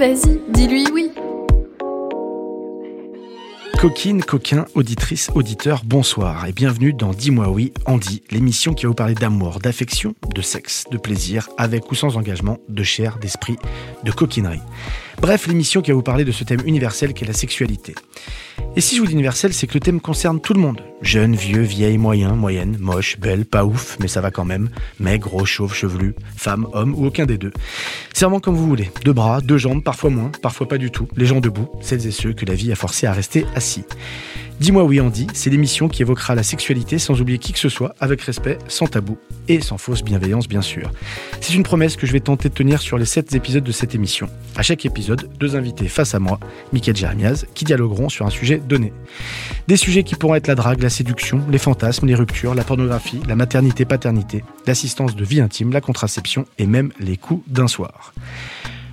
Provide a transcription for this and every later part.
Vas-y, dis-lui oui. Coquine, coquin, auditrice, auditeur, bonsoir et bienvenue dans Dis-moi oui, Andy, l'émission qui va vous parler d'amour, d'affection, de sexe, de plaisir, avec ou sans engagement, de chair, d'esprit, de coquinerie. Bref, l'émission qui va vous parler de ce thème universel qu'est la sexualité. Et si je vous dis universel, c'est que le thème concerne tout le monde. Jeune, vieux, vieille, moyen, moyenne, moche, belle, pas ouf, mais ça va quand même. Maigre, gros, chauve, chevelu, femme, homme ou aucun des deux. C'est comme vous voulez. Deux bras, deux jambes, parfois moins, parfois pas du tout. Les gens debout, celles et ceux que la vie a forcé à rester assis. Dis-moi oui Andy, c'est l'émission qui évoquera la sexualité sans oublier qui que ce soit, avec respect, sans tabou et sans fausse bienveillance bien sûr. C'est une promesse que je vais tenter de tenir sur les 7 épisodes de cette émission. À chaque épisode, deux invités face à moi, Mickaël Jeremiaz, qui dialogueront sur un sujet donné. Des sujets qui pourront être la drague, la séduction, les fantasmes, les ruptures, la pornographie, la maternité-paternité, l'assistance de vie intime, la contraception et même les coups d'un soir.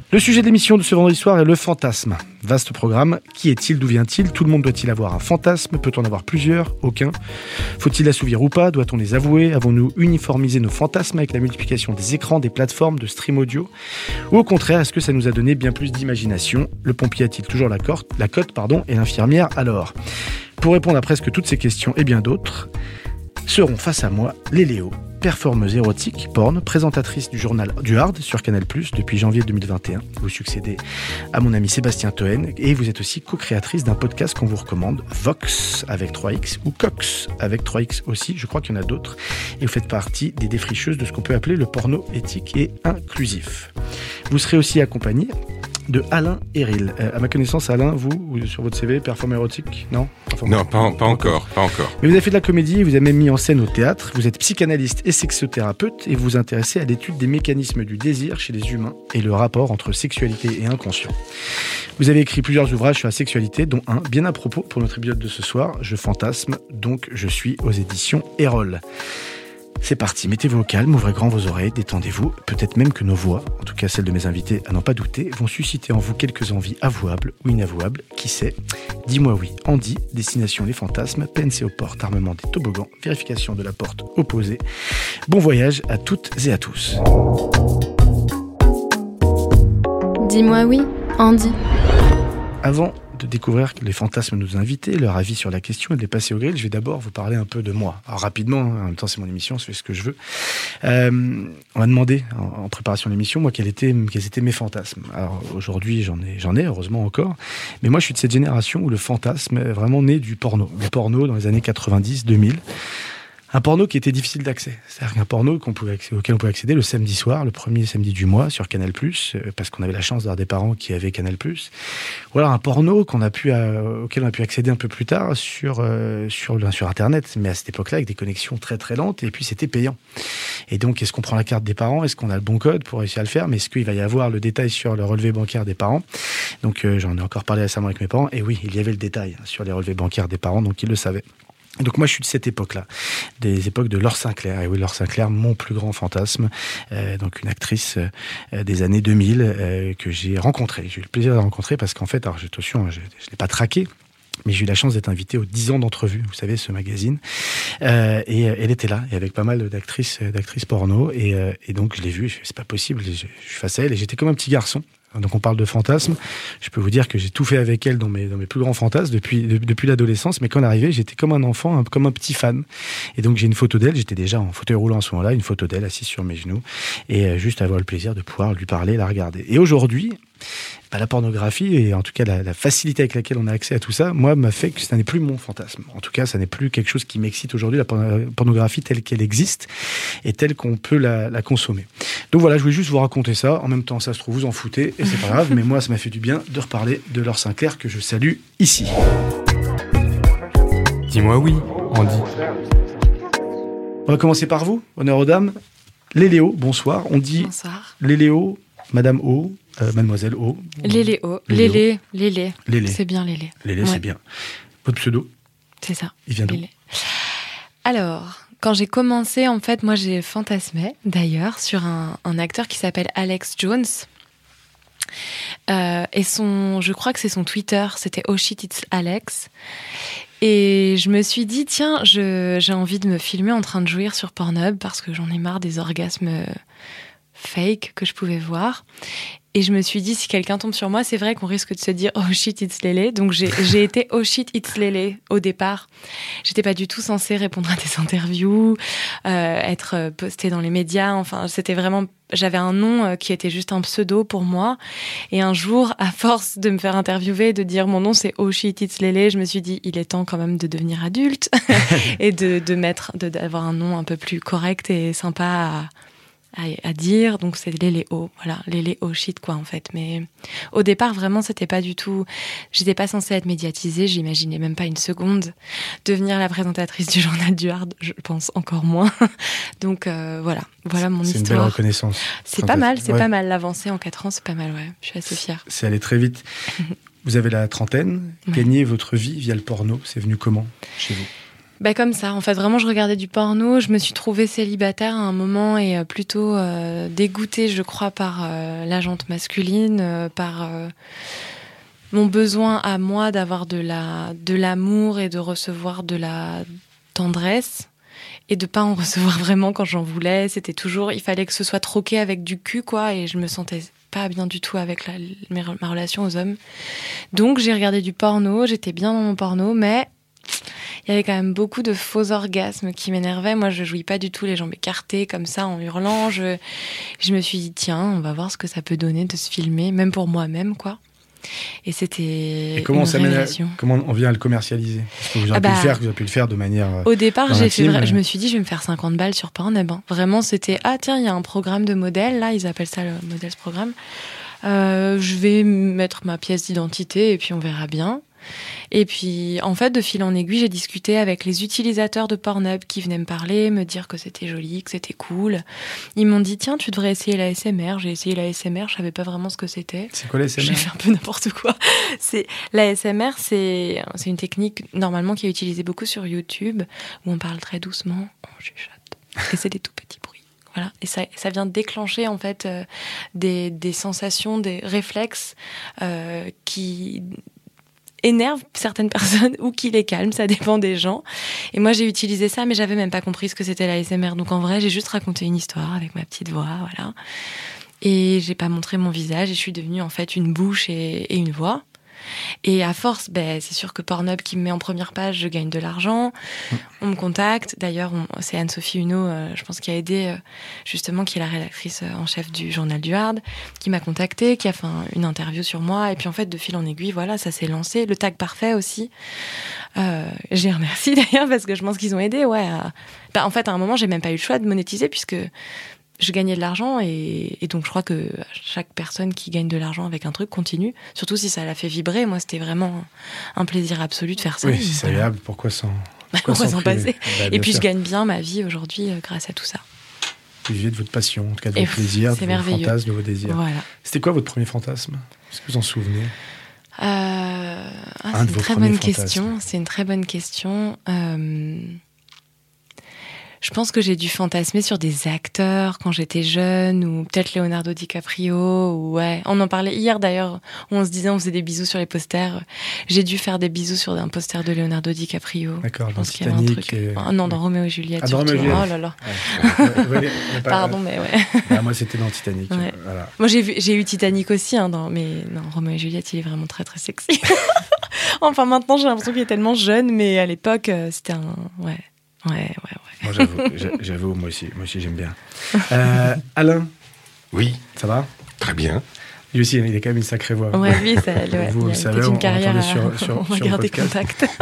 Le sujet de l'émission de ce vendredi soir est le fantasme. Vaste programme. Qui est-il? D'où vient-il? Tout le monde doit-il avoir un fantasme? Peut-on avoir plusieurs? Aucun. Faut-il assouvir ou pas? Doit-on les avouer? Avons-nous uniformisé nos fantasmes avec la multiplication des écrans, des plateformes, de stream audio? Ou au contraire, est-ce que ça nous a donné bien plus d'imagination? Le pompier a-t-il toujours la, corte, la cote pardon, et l'infirmière alors? Pour répondre à presque toutes ces questions et bien d'autres, seront face à moi les Léo, performeuse érotique, porn, présentatrice du journal du Hard sur Canal+, depuis janvier 2021. Vous succédez à mon ami Sébastien Toen et vous êtes aussi co-créatrice d'un podcast qu'on vous recommande, Vox avec 3X ou Cox avec 3X aussi, je crois qu'il y en a d'autres. Et vous faites partie des défricheuses de ce qu'on peut appeler le porno éthique et inclusif. Vous serez aussi accompagné de Alain Eril. Euh, à ma connaissance, Alain, vous, sur votre CV, performeur érotique Non Non, pas, pas encore, pas encore. Mais vous avez fait de la comédie, vous avez même mis en scène au théâtre, vous êtes psychanalyste et sexothérapeute et vous vous intéressez à l'étude des mécanismes du désir chez les humains et le rapport entre sexualité et inconscient. Vous avez écrit plusieurs ouvrages sur la sexualité, dont un bien à propos pour notre épisode de ce soir, Je fantasme, donc je suis aux éditions Erol. C'est parti, mettez-vous au calme, ouvrez grand vos oreilles, détendez-vous. Peut-être même que nos voix, en tout cas celles de mes invités à n'en pas douter, vont susciter en vous quelques envies avouables ou inavouables. Qui sait? Dis-moi oui. Andy, destination les fantasmes, PNC aux portes, armement des toboggans, vérification de la porte opposée. Bon voyage à toutes et à tous. Dis-moi oui, Andy. Avant de découvrir les fantasmes de nos invités, leur avis sur la question et de les passer au grill, je vais d'abord vous parler un peu de moi. Alors rapidement, en même temps c'est mon émission, fais ce que je veux. Euh, on m'a demandé en, en préparation de l'émission, moi, quels étaient, quels étaient mes fantasmes. Alors aujourd'hui, j'en ai, j'en ai, heureusement encore. Mais moi, je suis de cette génération où le fantasme est vraiment né du porno. Le porno dans les années 90-2000 un porno qui était difficile d'accès. C'est-à-dire qu'un porno auquel on pouvait accéder le samedi soir, le premier samedi du mois sur Canal+, euh, parce qu'on avait la chance d'avoir des parents qui avaient Canal+. Ou alors un porno qu'on a pu, euh, auquel on a pu accéder un peu plus tard sur, euh, sur, Internet, mais à cette époque-là avec des connexions très très lentes, et puis c'était payant. Et donc, est-ce qu'on prend la carte des parents? Est-ce qu'on a le bon code pour réussir à le faire? Mais est-ce qu'il va y avoir le détail sur le relevé bancaire des parents? Donc, j'en ai encore parlé récemment avec mes parents, et oui, il y avait le détail sur les relevés bancaires des parents, donc ils le savaient. Donc moi je suis de cette époque-là, des époques de Laure Sinclair. Et oui, Laure Sinclair, mon plus grand fantasme, euh, donc une actrice euh, des années 2000 euh, que j'ai rencontrée. J'ai eu le plaisir de la rencontrer parce qu'en fait, alors attention, je ne l'ai pas traqué. Mais j'ai eu la chance d'être invité aux 10 ans d'entrevue, vous savez, ce magazine. Et elle était là, et avec pas mal d'actrices, d'actrices porno. Et, et donc je l'ai vue, c'est pas possible, je, je suis face à elle, et j'étais comme un petit garçon. Donc on parle de fantasmes. Je peux vous dire que j'ai tout fait avec elle dans mes, plus grands fantasmes depuis, de, depuis l'adolescence. Mais quand elle arrivait, j'étais comme un enfant, comme un petit fan. Et donc j'ai une photo d'elle. J'étais déjà en fauteuil roulant à ce moment-là, une photo d'elle assise sur mes genoux. Et euh, juste avoir le plaisir de pouvoir lui parler, la regarder. Et aujourd'hui, bah, la pornographie et en tout cas la, la, facilité avec laquelle on a accès à tout ça, moi, m'a fait que ça n'est plus mon fantasme. En tout cas, ça n'est plus quelque chose qui m'excite aujourd'hui, la pornographie telle qu'elle existe et telle qu'on peut la, la, consommer. Donc voilà, je voulais juste vous raconter ça. En même temps, ça se trouve, vous en foutez et c'est pas grave, mais moi, ça m'a fait du bien de reparler de Laure Sinclair que je salue ici. Dis-moi oui, Andy. On va commencer par vous, honneur aux dames. Les Léo, bonsoir. On dit Bonsoir. les Léo, Madame O, euh, Mademoiselle O. Lélé O. Lélé. Lélé. C'est bien Lélé. Lélé, Ouais. c'est bien. Votre pseudo, C'est ça. il vient d'où. Alors, quand j'ai commencé, en fait, moi j'ai fantasmé d'ailleurs sur un, un acteur qui s'appelle Alex Jones. Euh, et son, je crois que c'est son Twitter, c'était Oh shit, it's Alex. Et je me suis dit, tiens, j'ai envie de me filmer en train de jouir sur Pornhub parce que j'en ai marre des orgasmes euh, fake que je pouvais voir. Et je me suis dit, si quelqu'un tombe sur moi, c'est vrai qu'on risque de se dire Oh shit, it's Lélé. Donc j'ai été Oh shit, it's Lélé au départ. J'étais pas du tout censée répondre à des interviews, euh, être postée dans les médias. Enfin, c'était vraiment. J'avais un nom euh, qui était juste un pseudo pour moi. Et un jour, à force de me faire interviewer, de dire mon nom c'est Oh shit, it's Lélé, je me suis dit il est temps quand même de devenir adulte et de, de mettre, de- d'avoir un nom un peu plus correct et sympa à, à, à dire. Donc c'est Léléo, voilà, Léléo shit quoi en fait. Mais au départ vraiment c'était pas du tout. J'étais pas censée être médiatisée, j'imaginais même pas une seconde devenir la présentatrice du journal du Hard. Je pense encore moins. Donc euh, voilà, voilà mon C'est une belle histoire. reconnaissance. C'est pas mal, c'est Ouais. pas mal l'avancée en 4 ans, c'est pas mal ouais. Je suis assez fière. C'est allé très vite. Vous avez la trentaine, Ouais. gagnez votre vie via le porno. C'est venu comment chez vous? Bah comme ça, en fait, vraiment, je regardais du porno. Je me suis trouvée célibataire à un moment et euh, plutôt euh, dégoûtée, je crois, par euh, la jante masculine, par mon besoin à moi d'avoir de la de l'amour et de recevoir de la tendresse et de pas en recevoir vraiment quand j'en voulais. C'était toujours, il fallait que ce soit troqué avec du cul, quoi, et je me sentais pas bien du tout avec ma relation aux hommes. Donc j'ai regardé du porno, j'étais bien dans mon porno, mais il y avait quand même beaucoup de faux orgasmes qui m'énervaient. Moi, je jouis pas du tout les jambes écartées comme ça en hurlant. Je, je me suis dit, tiens, on va voir ce que ça peut donner de se filmer, même pour moi-même, quoi. Et c'était Et comment, une à- comment on vient à le commercialiser? Parce que vous avez Ah pu le bah, faire, vous avez pu le faire de manière. euh, Au départ, j'ai fait, mais- je me suis dit, je vais me faire 50 balles sur Pornhub. hein. Vraiment, c'était, ah tiens, il y a un programme de modèles, là, ils appellent ça le Models Programme. Euh, je vais mettre ma pièce d'identité et puis on verra bien. Et puis, en fait, de fil en aiguille, j'ai discuté avec les utilisateurs de Pornhub qui venaient me parler, me dire que c'était joli, que c'était cool. Ils m'ont dit, tiens, tu devrais essayer la SMR. J'ai essayé la SMR, je savais pas vraiment ce que c'était. C'est quoi J'ai SMR fait un peu n'importe quoi. C'est la SMR, c'est c'est une technique normalement qui est utilisée beaucoup sur YouTube où on parle très doucement, on chuchote et c'est des tout petits bruits. Voilà, et ça, ça vient déclencher en fait euh, des, des sensations, des réflexes euh, qui énervent certaines personnes ou qui les calment, ça dépend des gens. Et moi j'ai utilisé ça, mais j'avais même pas compris ce que c'était la SMR. Donc en vrai, j'ai juste raconté une histoire avec ma petite voix, voilà. Et j'ai pas montré mon visage et je suis devenue en fait une bouche et, et une voix. Et à force, ben, c'est sûr que Pornhub qui me met en première page, je gagne de l'argent. On me contacte. D'ailleurs, c'est Anne-Sophie Huneau, euh, je pense, qui a aidé, euh, justement, qui est la rédactrice euh, en chef du journal du Hard, qui m'a contacté, qui a fait un- une interview sur moi. Et puis, en fait, de fil en aiguille, voilà, ça s'est lancé. Le tag parfait aussi. Euh, j'ai remercié d'ailleurs parce que je pense qu'ils ont aidé. Ouais. à- Bah, en fait, à un moment, j'ai même pas eu le choix de monétiser puisque je gagnais de l'argent et, et donc je crois que chaque personne qui gagne de l'argent avec un truc continue, surtout si ça la fait vibrer. Moi, c'était vraiment un plaisir absolu de faire ça. Oui, si c'est agréable, pourquoi s'en. Pourquoi s'en passer. Bah, Et puis sûr. je gagne bien ma vie aujourd'hui euh, grâce à tout ça. Vous vivez de votre passion, en tout cas de Et vos plaisirs, c'est de vos fantasmes, de vos désirs. Voilà. C'était quoi votre premier fantasme? Est-ce que vous en souvenez? Euh, ah, c'est une très bonne question. C'est une très bonne question. Je pense que j'ai dû fantasmer sur des acteurs quand j'étais jeune, ou peut-être Leonardo DiCaprio. Ou ouais, on en parlait hier d'ailleurs. On se disait, on faisait des bisous sur les posters. J'ai dû faire des bisous sur un poster de Leonardo DiCaprio. D'accord, Je dans pense qu'il y avait un Titanic. truc. et- Ah non, dans Roméo et Juliette. Ah, dans Roméo et. Juliette. Oh là là. Ouais, Pardon, mais ouais. Ah, moi, c'était dans Titanic. Ouais. Voilà. Moi, j'ai eu Titanic aussi, hein, dans, mais non, Roméo et Juliette, il est vraiment très très sexy. enfin, maintenant, j'ai l'impression qu'il est tellement jeune, mais à l'époque, euh, c'était un. Ouais, ouais, ouais, ouais. Moi, j'avoue, j'a- j'avoue, moi aussi, moi aussi, j'aime bien. Euh, Alain, Oui, ça va? Très bien. Lui aussi, il a quand même une sacrée voix. Ouais, lui, ça, ouais, Vous il le a savez, une on carrière. l'entendait à- sur- sur- on va sur garder contact.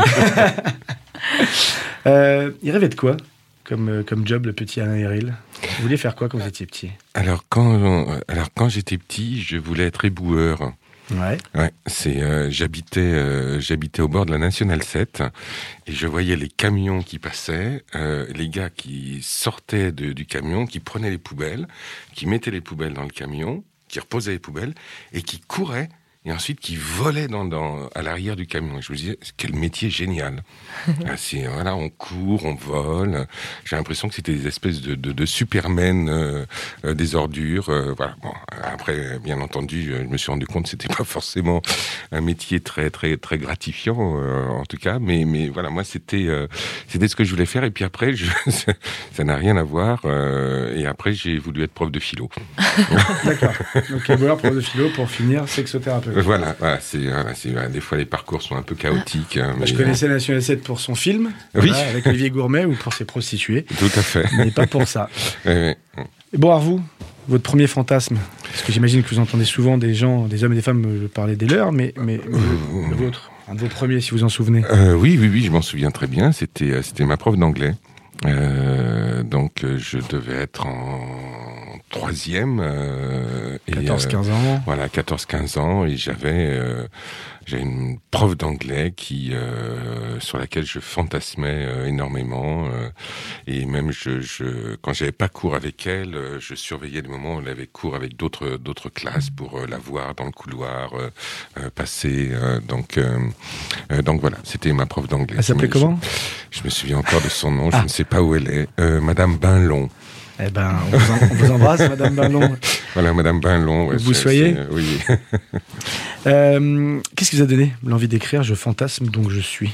Euh, il rêvait de quoi comme, euh, comme job, le petit Alain Héril Vous vouliez faire quoi quand vous étiez petit? Alors quand, alors quand j'étais petit, je voulais être éboueur. Ouais. Ouais, c'est euh, j'habitais euh, j'habitais au bord de la nationale 7 et je voyais les camions qui passaient, euh, les gars qui sortaient de- du camion, qui prenaient les poubelles, qui mettaient les poubelles dans le camion qui reposait les poubelles et qui courait et ensuite qui volait dans, dans, à l'arrière du camion. Et je me disais, quel métier génial. Ah, c'est, voilà, on court, on vole. J'ai l'impression que c'était des espèces de, de, de supermen euh, euh, des ordures. euh, voilà. Bon, après, bien entendu, je me suis rendu compte que c'était pas forcément un métier très très très gratifiant, euh, en tout cas. Mais mais voilà, moi c'était euh, c'était ce que je voulais faire. Et puis après, je, ça n'a rien à voir. euh, et après, j'ai voulu être prof de philo. D'accord. Donc, éboueur, prof de philo, pour finir, sexothérapeute. Voilà, voilà, c'est, voilà, des fois les parcours sont un peu chaotiques. hein, Moi, je connaissais National 7 pour son film, Oui. avec Olivier Gourmet, ou pour ses prostituées, euh, Tout à fait. mais pas pour ça. Et bon, alors vous, votre premier fantasme Parce que j'imagine que vous entendez souvent des gens, des hommes et des femmes euh, parler des leurs, mais, mais, mais le, le vôtre, un de vos premiers, si vous en souvenez. Euh, oui, oui, oui, je m'en souviens très bien. C'était, euh, c'était ma prof d'anglais. Euh, donc, euh, je devais être en troisième. Euh, et, euh, 14-15 ans. Voilà, 14-15 ans, et j'avais euh, j'ai une prof d'anglais qui euh, sur laquelle je fantasmais euh, énormément, euh, et même je, je quand j'avais pas cours avec elle, euh, je surveillais les moments où elle avait cours avec d'autres d'autres classes pour la voir dans le couloir euh, euh, passer. euh, donc donc voilà, c'était ma prof d'anglais. Elle s'appelait comment? Je me souviens encore de son nom. Je Ah. ne sais pas où elle est. Euh, Madame Bainlon. Eh ben, on vous, en- on vous embrasse, Madame Ballon. Voilà, Madame Bainlon. Vous soyez Oui. Euh, Qu'est-ce qui vous a donné l'envie d'écrire? Je fantasme, donc je suis.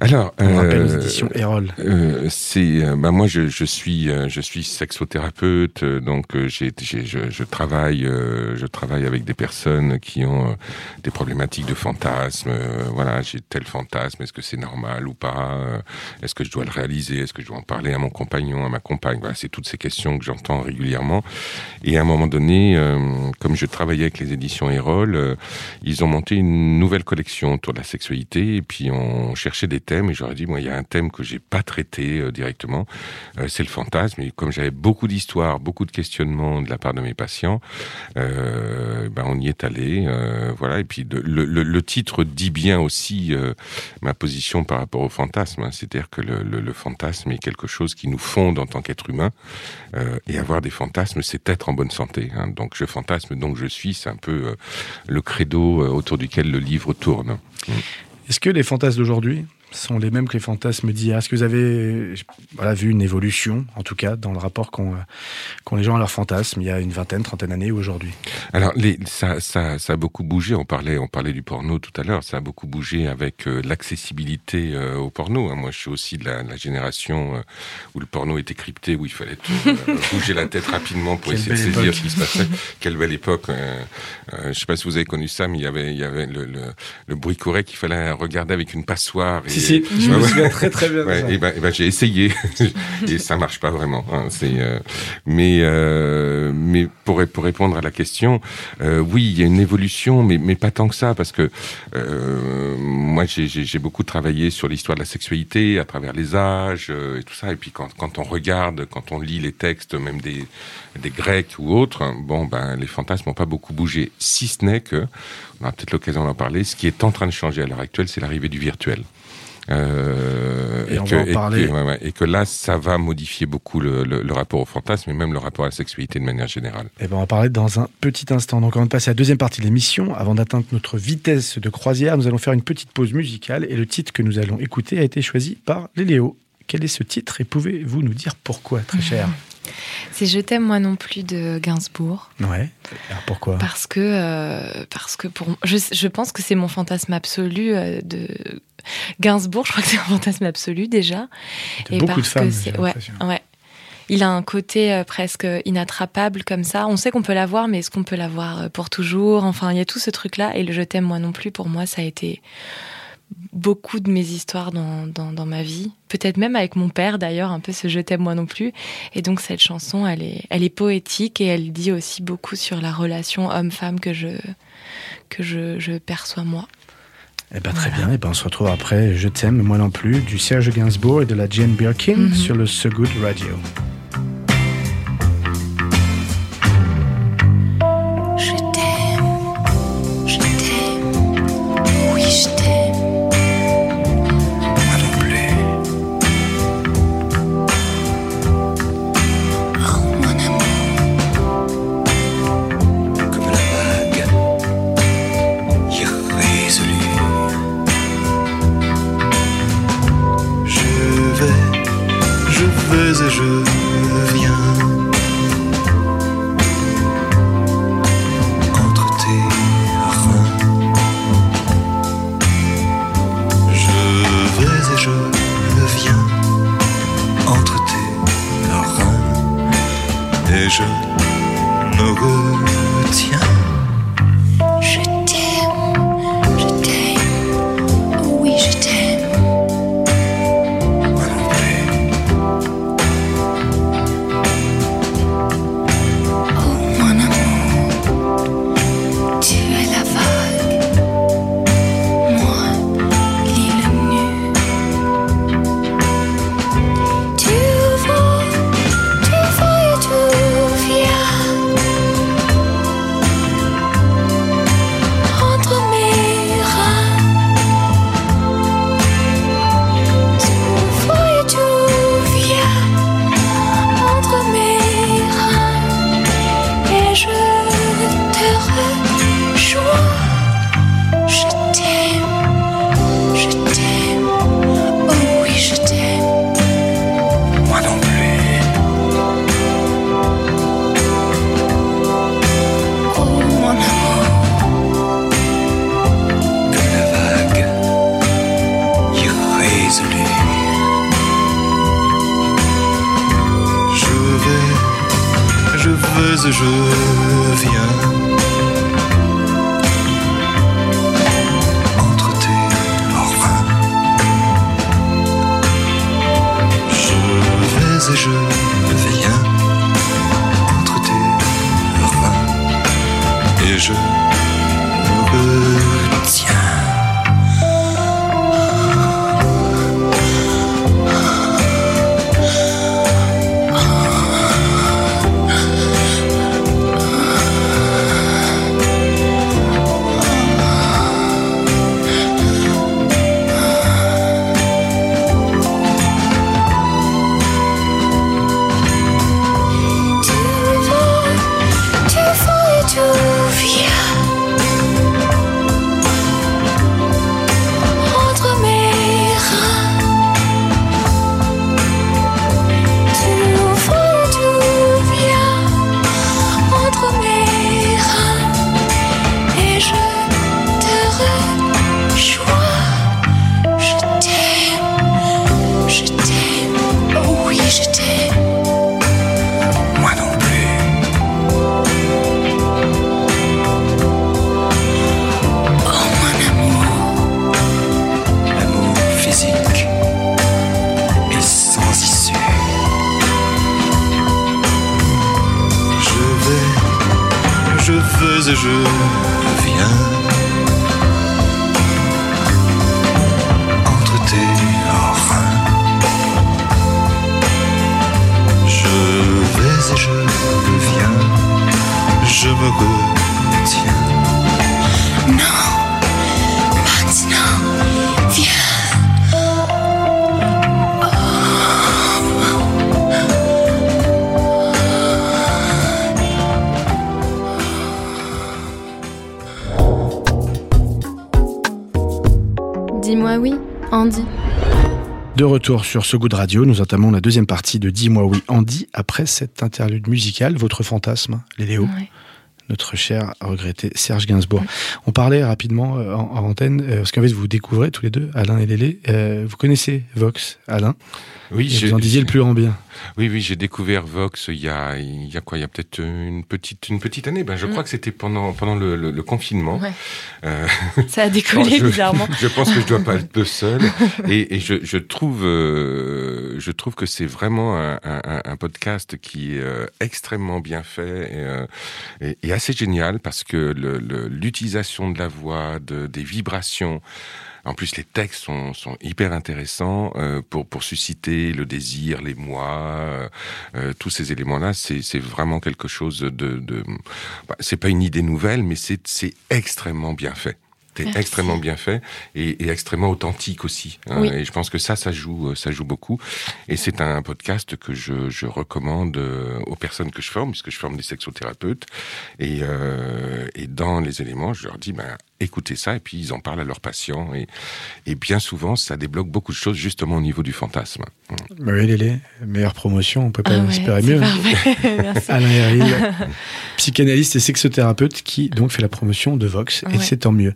Alors, On rappelle aux euh, éditions Erol. Euh, c'est euh, bah moi je, je suis je suis sexothérapeute donc j'ai, j'ai je, je travaille je travaille avec des personnes qui ont des problématiques de fantasmes voilà j'ai tel fantasme est-ce que c'est normal ou pas est-ce que je dois le réaliser est-ce que je dois en parler à mon compagnon à ma compagne voilà c'est toutes ces questions que j'entends régulièrement et à un moment donné comme je travaillais avec les éditions Erol ils ont monté une nouvelle collection autour de la sexualité et puis on cherchait des thèmes et j'aurais dit moi il y a un thème que j'ai pas traité euh, directement euh, c'est le fantasme et comme j'avais beaucoup d'histoires beaucoup de questionnements de la part de mes patients euh, ben on y est allé euh, voilà et puis de- le, le, le titre dit bien aussi euh, ma position par rapport au fantasme hein. c'est-à-dire que le, le, fantasme est quelque chose qui nous fonde en tant qu'être humain et avoir des fantasmes c'est être en bonne santé hein. donc je fantasme donc je suis c'est un peu le credo autour duquel le livre tourne Est-ce que les fantasmes d'aujourd'hui sont les mêmes que les fantasmes d'hier Est-ce que vous avez voilà, vu une évolution, en tout cas, dans le rapport qu'ont euh, qu'ont les gens à leurs fantasmes il y a une vingtaine, trentaine d'années ou aujourd'hui? Alors, les, ça, ça, ça a beaucoup bougé. On parlait, on parlait du porno tout à l'heure. Ça a beaucoup bougé avec euh, l'accessibilité euh, au porno. hein. Moi, je suis aussi de la, de la génération euh, où le porno était crypté, où il fallait tout, bouger la tête rapidement pour Quelle essayer de saisir époque. ce qui se passait. Quelle belle époque. Je sais pas si vous avez connu ça, mais il y avait, il y avait le, le, le bruit courait qu'il fallait regarder avec une passoire. Et, Si, si, je me souviens très très bien Ouais, ça. et ben, ben, j'ai essayé et ça marche pas vraiment. hein, c'est euh, mais euh, mais pour pour répondre à la question, euh, oui, il y a une évolution, mais mais pas tant que ça parce que moi j'ai beaucoup travaillé sur l'histoire de la sexualité à travers les âges et tout ça. Et puis quand quand on regarde, quand on lit les textes, même des des Grecs ou autres, bon ben les fantasmes n'ont pas beaucoup bougé, si ce n'est que on aura peut-être l'occasion d'en parler. Ce qui est en train de changer à l'heure actuelle, c'est l'arrivée du virtuel. Euh, Et on que, va en parler. que- ouais, ouais, et que là, ça va modifier beaucoup le, le- le rapport au fantasme et même le rapport à la sexualité de manière générale. Eh ben, on va parler dans un petit instant. Donc, avant de passer à la deuxième partie de l'émission, avant d'atteindre notre vitesse de croisière, nous allons faire une petite pause musicale et le titre que nous allons écouter a été choisi par Léléo. Quel est ce titre et pouvez-vous nous dire pourquoi, très cher? C'est Je t'aime moi non plus de Gainsbourg. Ouais. Alors pourquoi? Parce que, euh, parce que pour, je, je pense que c'est mon fantasme absolu euh, de Gainsbourg. Je crois que c'est un fantasme absolu déjà. De Et Beaucoup de parce femmes. que ouais, ouais. Il a un côté euh, presque inattrapable comme ça. On sait qu'on peut l'avoir, mais est-ce qu'on peut l'avoir pour toujours? Enfin, il y a tout ce truc-là. Et le je t'aime moi non plus, pour moi, ça a été beaucoup de mes histoires dans, dans, dans ma vie. Peut-être même avec mon père d'ailleurs, un peu ce je t'aime moi non plus. Et donc cette chanson, elle est, elle est poétique et elle dit aussi beaucoup sur la relation homme-femme que je, que je, je perçois moi. Eh ben, très bien. Eh ben, on se retrouve après Je t'aime, moi non plus, du Serge Gainsbourg et de la Jane Birkin Mhm. sur le So Good Radio. Je viens De retour sur ce goût de radio, nous entamons la deuxième partie de Dis-moi oui Andy après cette interlude musicale, votre fantasme, les Léo, Ouais. notre cher regretté Serge Gainsbourg. On parlait rapidement euh, en, en antenne, euh, parce qu'en fait vous découvrez tous les deux, Alain et Lélé, euh, vous connaissez Vox, Alain, Oui, et j'ai- vous en disiez le plus grand bien. Oui, oui, j'ai découvert Vox il y a, il y a quoi Il y a peut-être une petite, une petite année. Ben, je crois que c'était pendant, pendant le, le- le confinement. Ouais. Euh, Ça a décollé je, bizarrement. je pense que je dois pas être le seul. Et, et je, je trouve, euh, je trouve que c'est vraiment un, un- un podcast qui est euh, extrêmement bien fait et, et- et assez génial parce que l'utilisation de la voix, de, des vibrations. En plus, les textes sont, sont hyper intéressants euh, pour, pour susciter le désir, les moi, euh, euh, tous ces éléments-là. C'est vraiment quelque chose de... de bah, c'est pas une idée nouvelle, mais c'est extrêmement bien fait. C'est extrêmement bien fait et, et extrêmement authentique aussi. hein. Oui. Et je pense que ça, ça joue, ça joue beaucoup. Et c'est un podcast que je, je recommande aux personnes que je forme, puisque je forme des sexothérapeutes. Et, euh, et dans les éléments, je leur dis, ben, écoutez ça, et puis ils en parlent à leurs patients. Et, et bien souvent, ça débloque beaucoup de choses justement au niveau du fantasme. Bah oui, Lélé, meilleure promotion, on peut pas Ah ouais, espérer mieux. Alain Herville, psychanalyste et sexothérapeute qui donc fait la promotion de Vox et c'est tant mieux.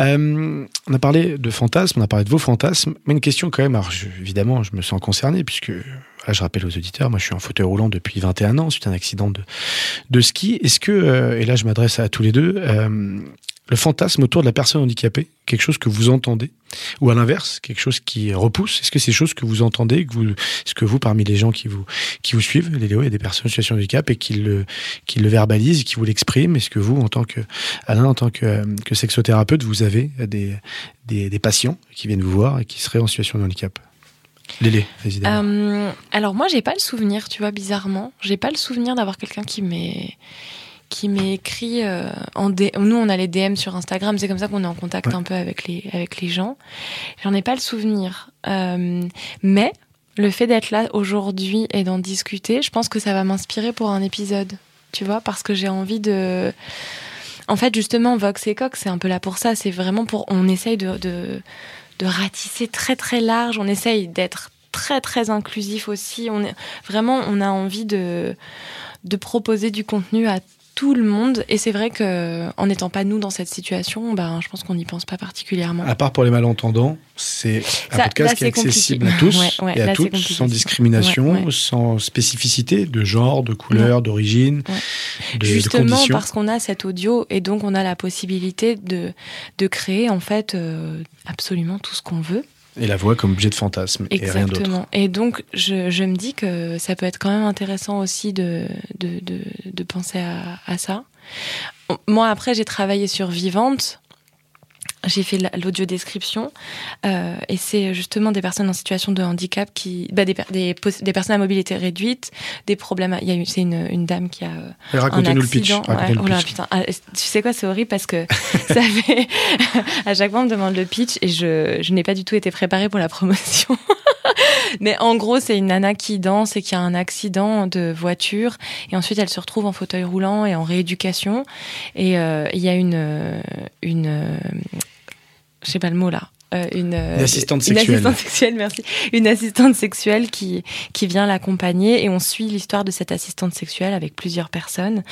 Euh, on a parlé de fantasmes, on a parlé de vos fantasmes, mais une question quand même, alors je- évidemment je me sens concerné puisque là je rappelle aux auditeurs, moi je suis en fauteuil roulant depuis 21 ans suite à un accident de, de ski. Est-ce que, euh, et là je m'adresse à tous les deux, euh, le fantasme autour de la personne handicapée, quelque chose que vous entendez ou à l'inverse, quelque chose qui repousse Est-ce que c'est des choses que vous entendez que vous, Est-ce que vous, parmi les gens qui vous, qui vous suivent, les Léo, il y a des personnes en situation de handicap et qui le, qui le verbalisent, qui vous l'expriment Est-ce que vous, en tant que Alain, en tant que, que sexothérapeute, vous avez des, des, patients qui viennent vous voir et qui seraient en situation de handicap? Lélé, d'abord. Euh, alors moi, j'ai pas le souvenir, tu vois, bizarrement, j'ai pas le souvenir d'avoir quelqu'un qui m'est qui m'ait écrit euh, en D... nous on a les DM sur Instagram c'est comme ça qu'on est en contact Ouais. un peu avec les avec les gens j'en ai pas le souvenir Euh, mais le fait d'être là aujourd'hui et d'en discuter je pense que ça va m'inspirer pour un épisode tu vois parce que j'ai envie de en fait justement Vox et Coq c'est un peu là pour ça c'est vraiment pour on essaye de, de de ratisser très très large on essaye d'être très très inclusif aussi on est vraiment on a envie de de proposer du contenu à tout le monde. Et c'est vrai que en n'étant pas nous dans cette situation, ben, je pense qu'on n'y pense pas particulièrement. À part pour les malentendants, c'est un Ça- podcast là, qui est accessible à tous Ouais, ouais, et à là, toutes, sans discrimination, Ouais, sans spécificité de genre, de couleur, d'origine, de, de Justement conditions. parce qu'on a cet audio et donc on a la possibilité de, de créer en fait euh, absolument tout ce qu'on veut. Et la voix comme objet de fantasme et rien d'autre. Exactement. Et, donc je, je me dis que ça peut être quand même intéressant aussi de, de, de, de penser à, à ça. Moi après j'ai travaillé sur Vivante. J'ai fait la- l'audio description euh, et c'est justement des personnes en situation de handicap qui, bah, des, des, personnes à mobilité réduite, des problèmes. Il y a eu, c'est une, une dame qui a euh, Racontez-nous le pitch. racontez oh là, pitch. putain. Ah, tu sais quoi, c'est horrible parce que ça fait. à chaque fois, on me demande le pitch et je, je n'ai pas du tout été préparée pour la promotion. Mais en gros, c'est une nana qui danse et qui a un accident de voiture. Et ensuite, elle se retrouve en fauteuil roulant et en rééducation. Et euh, il y a une. euh, une sais pas le mot là. Euh, une, euh, Une assistante une sexuelle. assistante sexuelle, merci. Une assistante sexuelle qui, qui vient l'accompagner et on suit l'histoire de cette assistante sexuelle avec plusieurs personnes.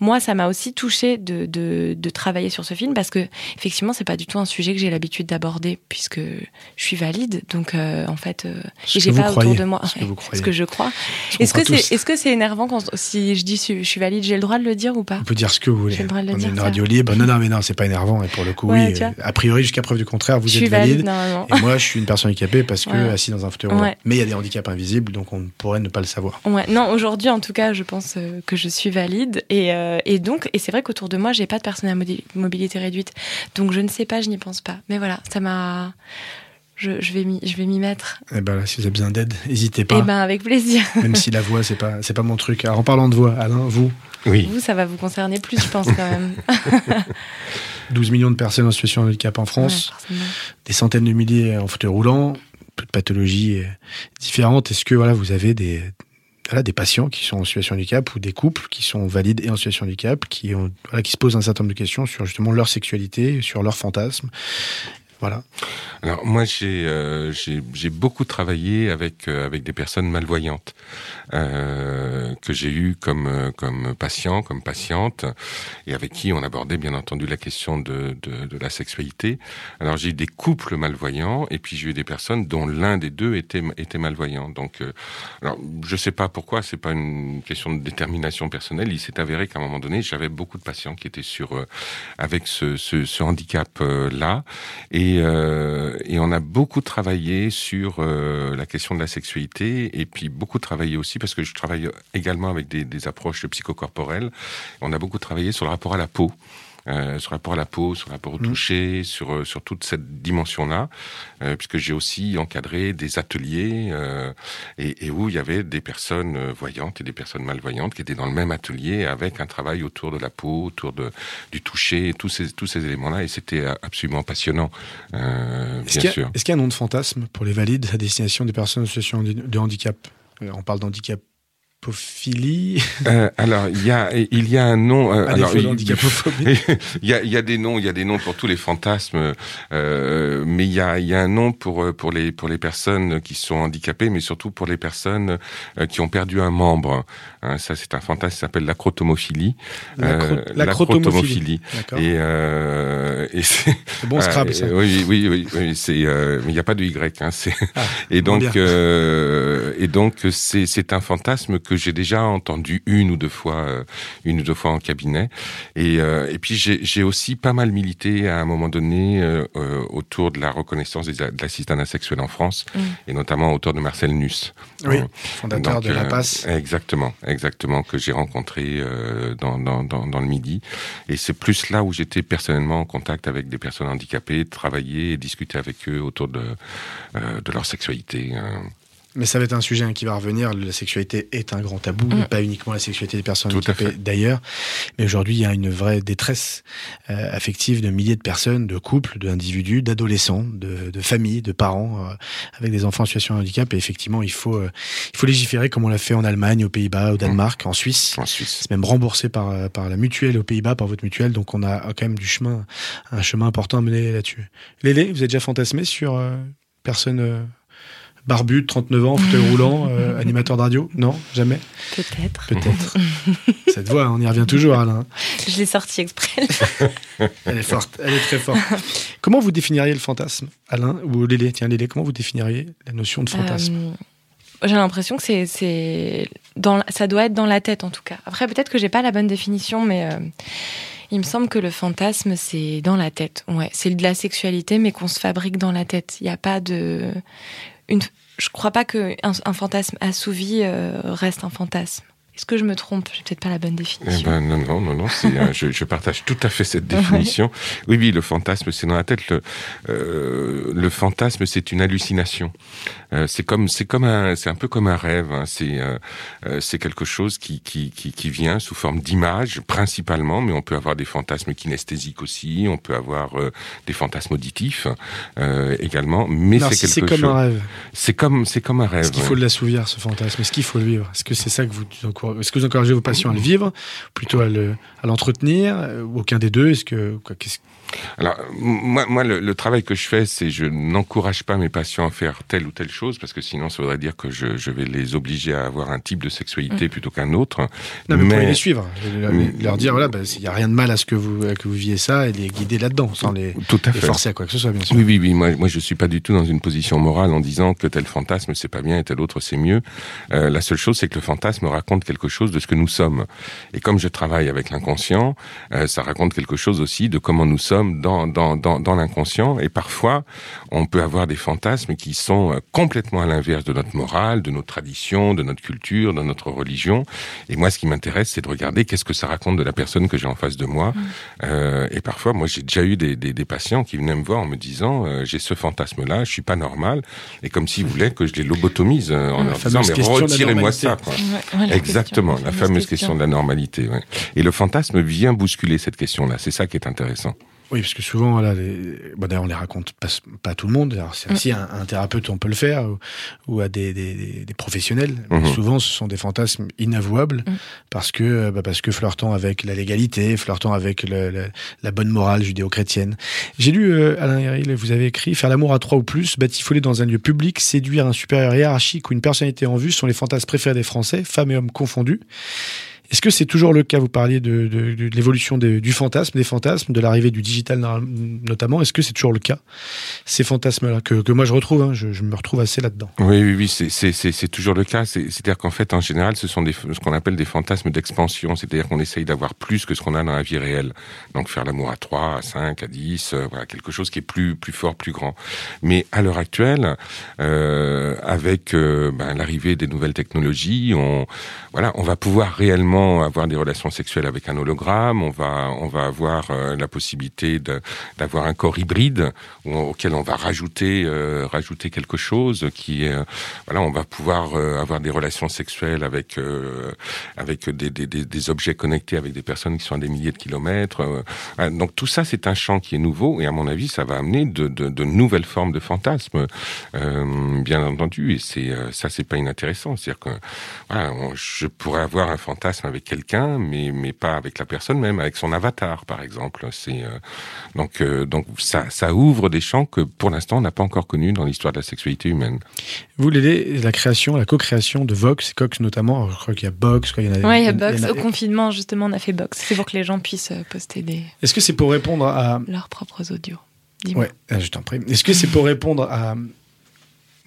Moi, ça m'a aussi touché de, de, de travailler sur ce film parce que, effectivement, c'est pas du tout un sujet que j'ai l'habitude d'aborder puisque je suis valide. Donc, euh, en fait, euh, Ce j'ai pas croyez, autour de moi ce que vous croyez. ce que je crois. Ce Est-ce que c'est est-ce que c'est énervant quand si je dis je, suis valide, j'ai le droit de le dire ou pas On peut dire ce que vous voulez. J'ai le droit de le On est dire, une radio libre. Non, non, mais non, c'est pas énervant. Et pour le coup, Ouais, oui, a priori, jusqu'à preuve du contraire, vous Je êtes valide valide. normalement. Et moi, je suis une personne handicapée parce que Ouais. assis dans un fauteuil roulant. Ouais. Mais il y a des handicaps invisibles, donc on pourrait ne pas le savoir. Ouais, non, aujourd'hui en tout cas, je pense euh, que je suis valide et, euh, et donc et c'est vrai qu'autour de moi, j'ai pas de personnes à mobilité réduite, donc je ne sais pas, je n'y pense pas. Mais voilà, ça m'a, je, je vais m'y, je vais m'y mettre. Et ben là, si vous avez besoin d'aide, n'hésitez Et pas. ben avec plaisir. Même si la voix, c'est pas, c'est pas mon truc. Alors, en parlant de voix, Alain, vous, Oui. Vous, ça va vous concerner plus, je pense quand même. 12 millions de personnes en situation de handicap en France, Ouais, des centaines de milliers en fauteuil roulant, toutes pathologies euh, différentes. Est-ce que voilà, vous avez des, voilà, des patients qui sont en situation de handicap ou des couples qui sont valides et en situation de handicap, qui, ont, voilà, qui se posent un certain nombre de questions sur justement leur sexualité, sur leurs fantasmes Voilà. Alors moi j'ai euh, beaucoup travaillé avec euh, avec des personnes malvoyantes euh, que j'ai eu comme comme patient comme patiente et avec qui on abordait bien entendu la question de de, la sexualité. Alors j'ai eu des couples malvoyants et puis j'ai eu des personnes dont l'un des deux était était malvoyant. Donc alors je sais pas pourquoi c'est pas une question de détermination personnelle. Il s'est avéré qu'à un moment donné j'avais beaucoup de patients qui étaient sur avec ce ce, ce handicap là et, euh, et on a beaucoup travaillé sur euh, la question de la sexualité et puis beaucoup travaillé aussi parce que je travaille également avec des, des approches psychocorporelles. On a beaucoup travaillé sur le rapport à la peau. Euh, sur rapport à la peau, sur rapport au toucher, sur euh, sur toute cette dimension-là, euh, puisque j'ai aussi encadré des ateliers euh, et, et où il y avait des personnes euh, voyantes et des personnes malvoyantes qui étaient dans le même atelier avec un travail autour de la peau, autour de du toucher, tous ces tous ces éléments-là, et c'était euh, absolument passionnant, euh, Est-ce bien a- sûr. est-ce qu'il y a un nom de fantasme pour les valides à destination des personnes en situation de handicap? On parle Euh, alors il y a il y a un nom. euh, à alors, il- y a, il y a des noms, il y a des noms pour tous les fantasmes, euh, mais il y a, il y a un nom pour euh, pour les pour les personnes qui sont handicapées, mais surtout pour les personnes qui ont perdu un membre. Hein, ça, c'est un fantasme qui s'appelle l'acrotomophilie. L'acro- l'acrotomophilie. Et, et c'est bon Scrabble, ça. oui, oui, oui, oui, c'est, il n'y a pas de Y. Hein, Ah, et donc, bien. euh, et donc, c'est c'est un fantasme que j'ai déjà entendu une ou deux fois, euh, une ou deux fois en cabinet. Et euh, et puis j'ai aussi pas mal milité à un moment donné euh, euh, autour de la reconnaissance des, de l'assistant sexuel en France, Mm. et notamment autour de Marcel Nuss. Oui, Euh, fondateur donc, de la euh, passe. Exactement, exactement, que j'ai rencontré euh, dans, dans, dans, dans le Midi. Et c'est plus là où j'étais personnellement en contact avec des personnes handicapées, travailler et discuter avec eux autour de, euh, de leur sexualité. Mais ça va être un sujet hein, qui va revenir. La sexualité est un grand tabou, Mm. et pas uniquement la sexualité des personnes Tout handicapées d'ailleurs. Mais aujourd'hui, il y a une vraie détresse euh, affective de milliers de personnes, de couples, d'individus, d'adolescents, de, de familles, de parents euh, avec des enfants en situation de handicap. Et effectivement, il faut, euh, il faut légiférer comme on l'a fait en Allemagne, aux Pays-Bas, au Danemark, en Suisse. En Suisse. C'est même remboursé par, euh, par la mutuelle aux Pays-Bas, par votre mutuelle. Donc on a quand même du chemin, un chemin important à mener là-dessus. Lélé, vous avez déjà fantasmé sur euh, personne euh, barbu, de 39 ans, fauteuil roulant, euh, animateur de radio Non, jamais Peut-être. Peut-être. Cette voix, on y revient toujours, Alain. Je l'ai sorti exprès. Elle est forte, elle est très forte. Comment vous définiriez le fantasme, Alain Ou Lélé? Tiens, Lélé, comment vous définiriez la notion de fantasme? Euh, J'ai l'impression que c'est, c'est dans, ça doit être dans la tête en tout cas. Après, peut-être que j'ai pas la bonne définition, mais euh, il me semble que le fantasme c'est dans la tête. Ouais, c'est de la sexualité, mais qu'on se fabrique dans la tête. Il n'y a pas de, une, je crois pas que un, un fantasme assouvi euh, reste un fantasme. Est-ce que je me trompe? J'ai peut-être pas la bonne Eh définition. ben, non, non, non, non. euh, je, je partage tout à fait cette définition. Oui, oui, le fantasme, c'est dans la tête. Le, euh, le fantasme, c'est une hallucination. Euh, c'est comme, c'est comme un, c'est un peu comme un rêve. hein. C'est, euh, euh, c'est quelque chose qui, qui, qui, qui vient sous forme d'image principalement, mais on peut avoir des fantasmes kinesthésiques aussi. On peut avoir euh, des fantasmes auditifs euh, également. Mais Alors, c'est si quelque c'est comme chose. un rêve. C'est comme, c'est comme un rêve. Est-ce qu'il ouais. faut l'assouvir, ce fantasme? Est-ce qu'il faut le vivre? Est-ce que c'est ça que vous Est-ce que vous encouragez vos patients à le vivre Plutôt à le- l'entretenir euh, Aucun des deux Est-ce que. Alors, moi, moi le, le travail que je fais, c'est je n'encourage pas mes patients à faire telle ou telle chose, parce que sinon, ça voudrait dire que je, je vais les obliger à avoir un type de sexualité plutôt qu'un autre. Non, mais, vous Mais- pouvez les suivre. Leur, Mm. leur dire voilà, bah, il n'y a rien de mal à ce que vous, à que vous viviez ça et les guider là-dedans, sans les, Tout à les fait. forcer à quoi que ce soit, bien sûr. Oui, oui, oui. Moi, moi, je suis pas du tout dans une position morale en disant que tel fantasme c'est pas bien et tel autre c'est mieux. Euh, la seule chose, c'est que le fantasme raconte quelque chose de ce que nous sommes. Et comme je travaille avec l'inconscient, euh, ça raconte quelque chose aussi de comment nous sommes dans dans dans, dans l'inconscient. Et parfois, on peut avoir des fantasmes qui sont euh, complètement à l'inverse de notre morale, de notre tradition, de notre culture, de notre religion. Et moi, ce qui m'intéresse, c'est de regarder qu'est-ce que ça raconte de la personne que j'ai en face de moi. Euh, et parfois, moi, j'ai déjà eu des, des, des patients qui venaient me voir en me disant euh, j'ai ce fantasme-là, je suis pas normal, et comme s'ils voulaient que je les lobotomise euh, en leur disant mais retirez-moi ça. Quoi. Ouais, Exactement, question, la fameuse question de la normalité. ouais. Et le fantasme vient bousculer cette question-là. C'est ça qui est intéressant. Oui, parce que souvent, voilà, les... bon, d'ailleurs, on les raconte pas, pas à tout le monde. Alors, c'est aussi un, un thérapeute, on peut le faire, ou, ou à des, des, des- professionnels. Mais Mhm. souvent, ce sont des fantasmes inavouables Mhm. parce que, euh, bah, parce que flirtant avec la légalité, flirtant avec le- le- la bonne morale judéo-chrétienne. J'ai lu, euh, Alain Héril, vous avez écrit Faire l'amour à trois ou plus, batifoler dans un lieu public, séduire un supérieur hiérarchique ou une personnalité en vue sont les fantasmes préférés des Français, femmes et hommes confondus. Est-ce que c'est toujours le cas? Vous parliez de, l'évolution du fantasme, des fantasmes, de l'arrivée du digital no- notamment. Est-ce que c'est toujours le cas Ces fantasmes-là, que, moi je retrouve, hein, je, me retrouve assez là-dedans. Oui, oui, oui, c'est- toujours le cas. C'est- C'est-à-dire qu'en fait, en général, ce sont ce qu'on appelle des fantasmes d'expansion. C'est-à-dire qu'on essaye d'avoir plus que ce qu'on a dans la vie réelle. Donc faire l'amour à 3, à 5, à 10, euh, quelque chose qui est plus, plus fort, plus grand. Mais à l'heure actuelle, euh, avec euh, ben, l'arrivée des nouvelles technologies, on, voilà, on va pouvoir réellement avoir des relations sexuelles avec un hologramme. On va, on va avoir euh, la possibilité d'avoir un corps hybride auquel on va rajouter, euh, rajouter quelque chose qui euh, voilà, on va pouvoir avoir des relations sexuelles avec, avec des, objets connectés avec des personnes qui sont à des milliers de kilomètres. voilà. donc tout ça, c'est un champ qui est nouveau et à mon avis, ça va amener de, de, nouvelles formes de fantasmes, bien entendu. Et c'est ça, c'est pas inintéressant. C'est-à-dire que je pourrais avoir un fantasme avec quelqu'un, mais mais pas avec la personne même, avec son avatar, par exemple. C'est euh, donc euh, donc ça ça ouvre des champs que pour l'instant on n'a pas encore connus dans l'histoire de la sexualité humaine. Vous, Lélé, la création, la co-création de Vox, Cox notamment, je crois qu'il y a Box, quoi, il y en a. Ouais, il y a en Box. a- Au confinement, justement, on a fait Box. C'est pour que les gens puissent euh, poster des, Est-ce que c'est pour répondre à, leurs propres audios. Dis-moi. Ouais, je t'en prie. Est-ce que c'est pour répondre à,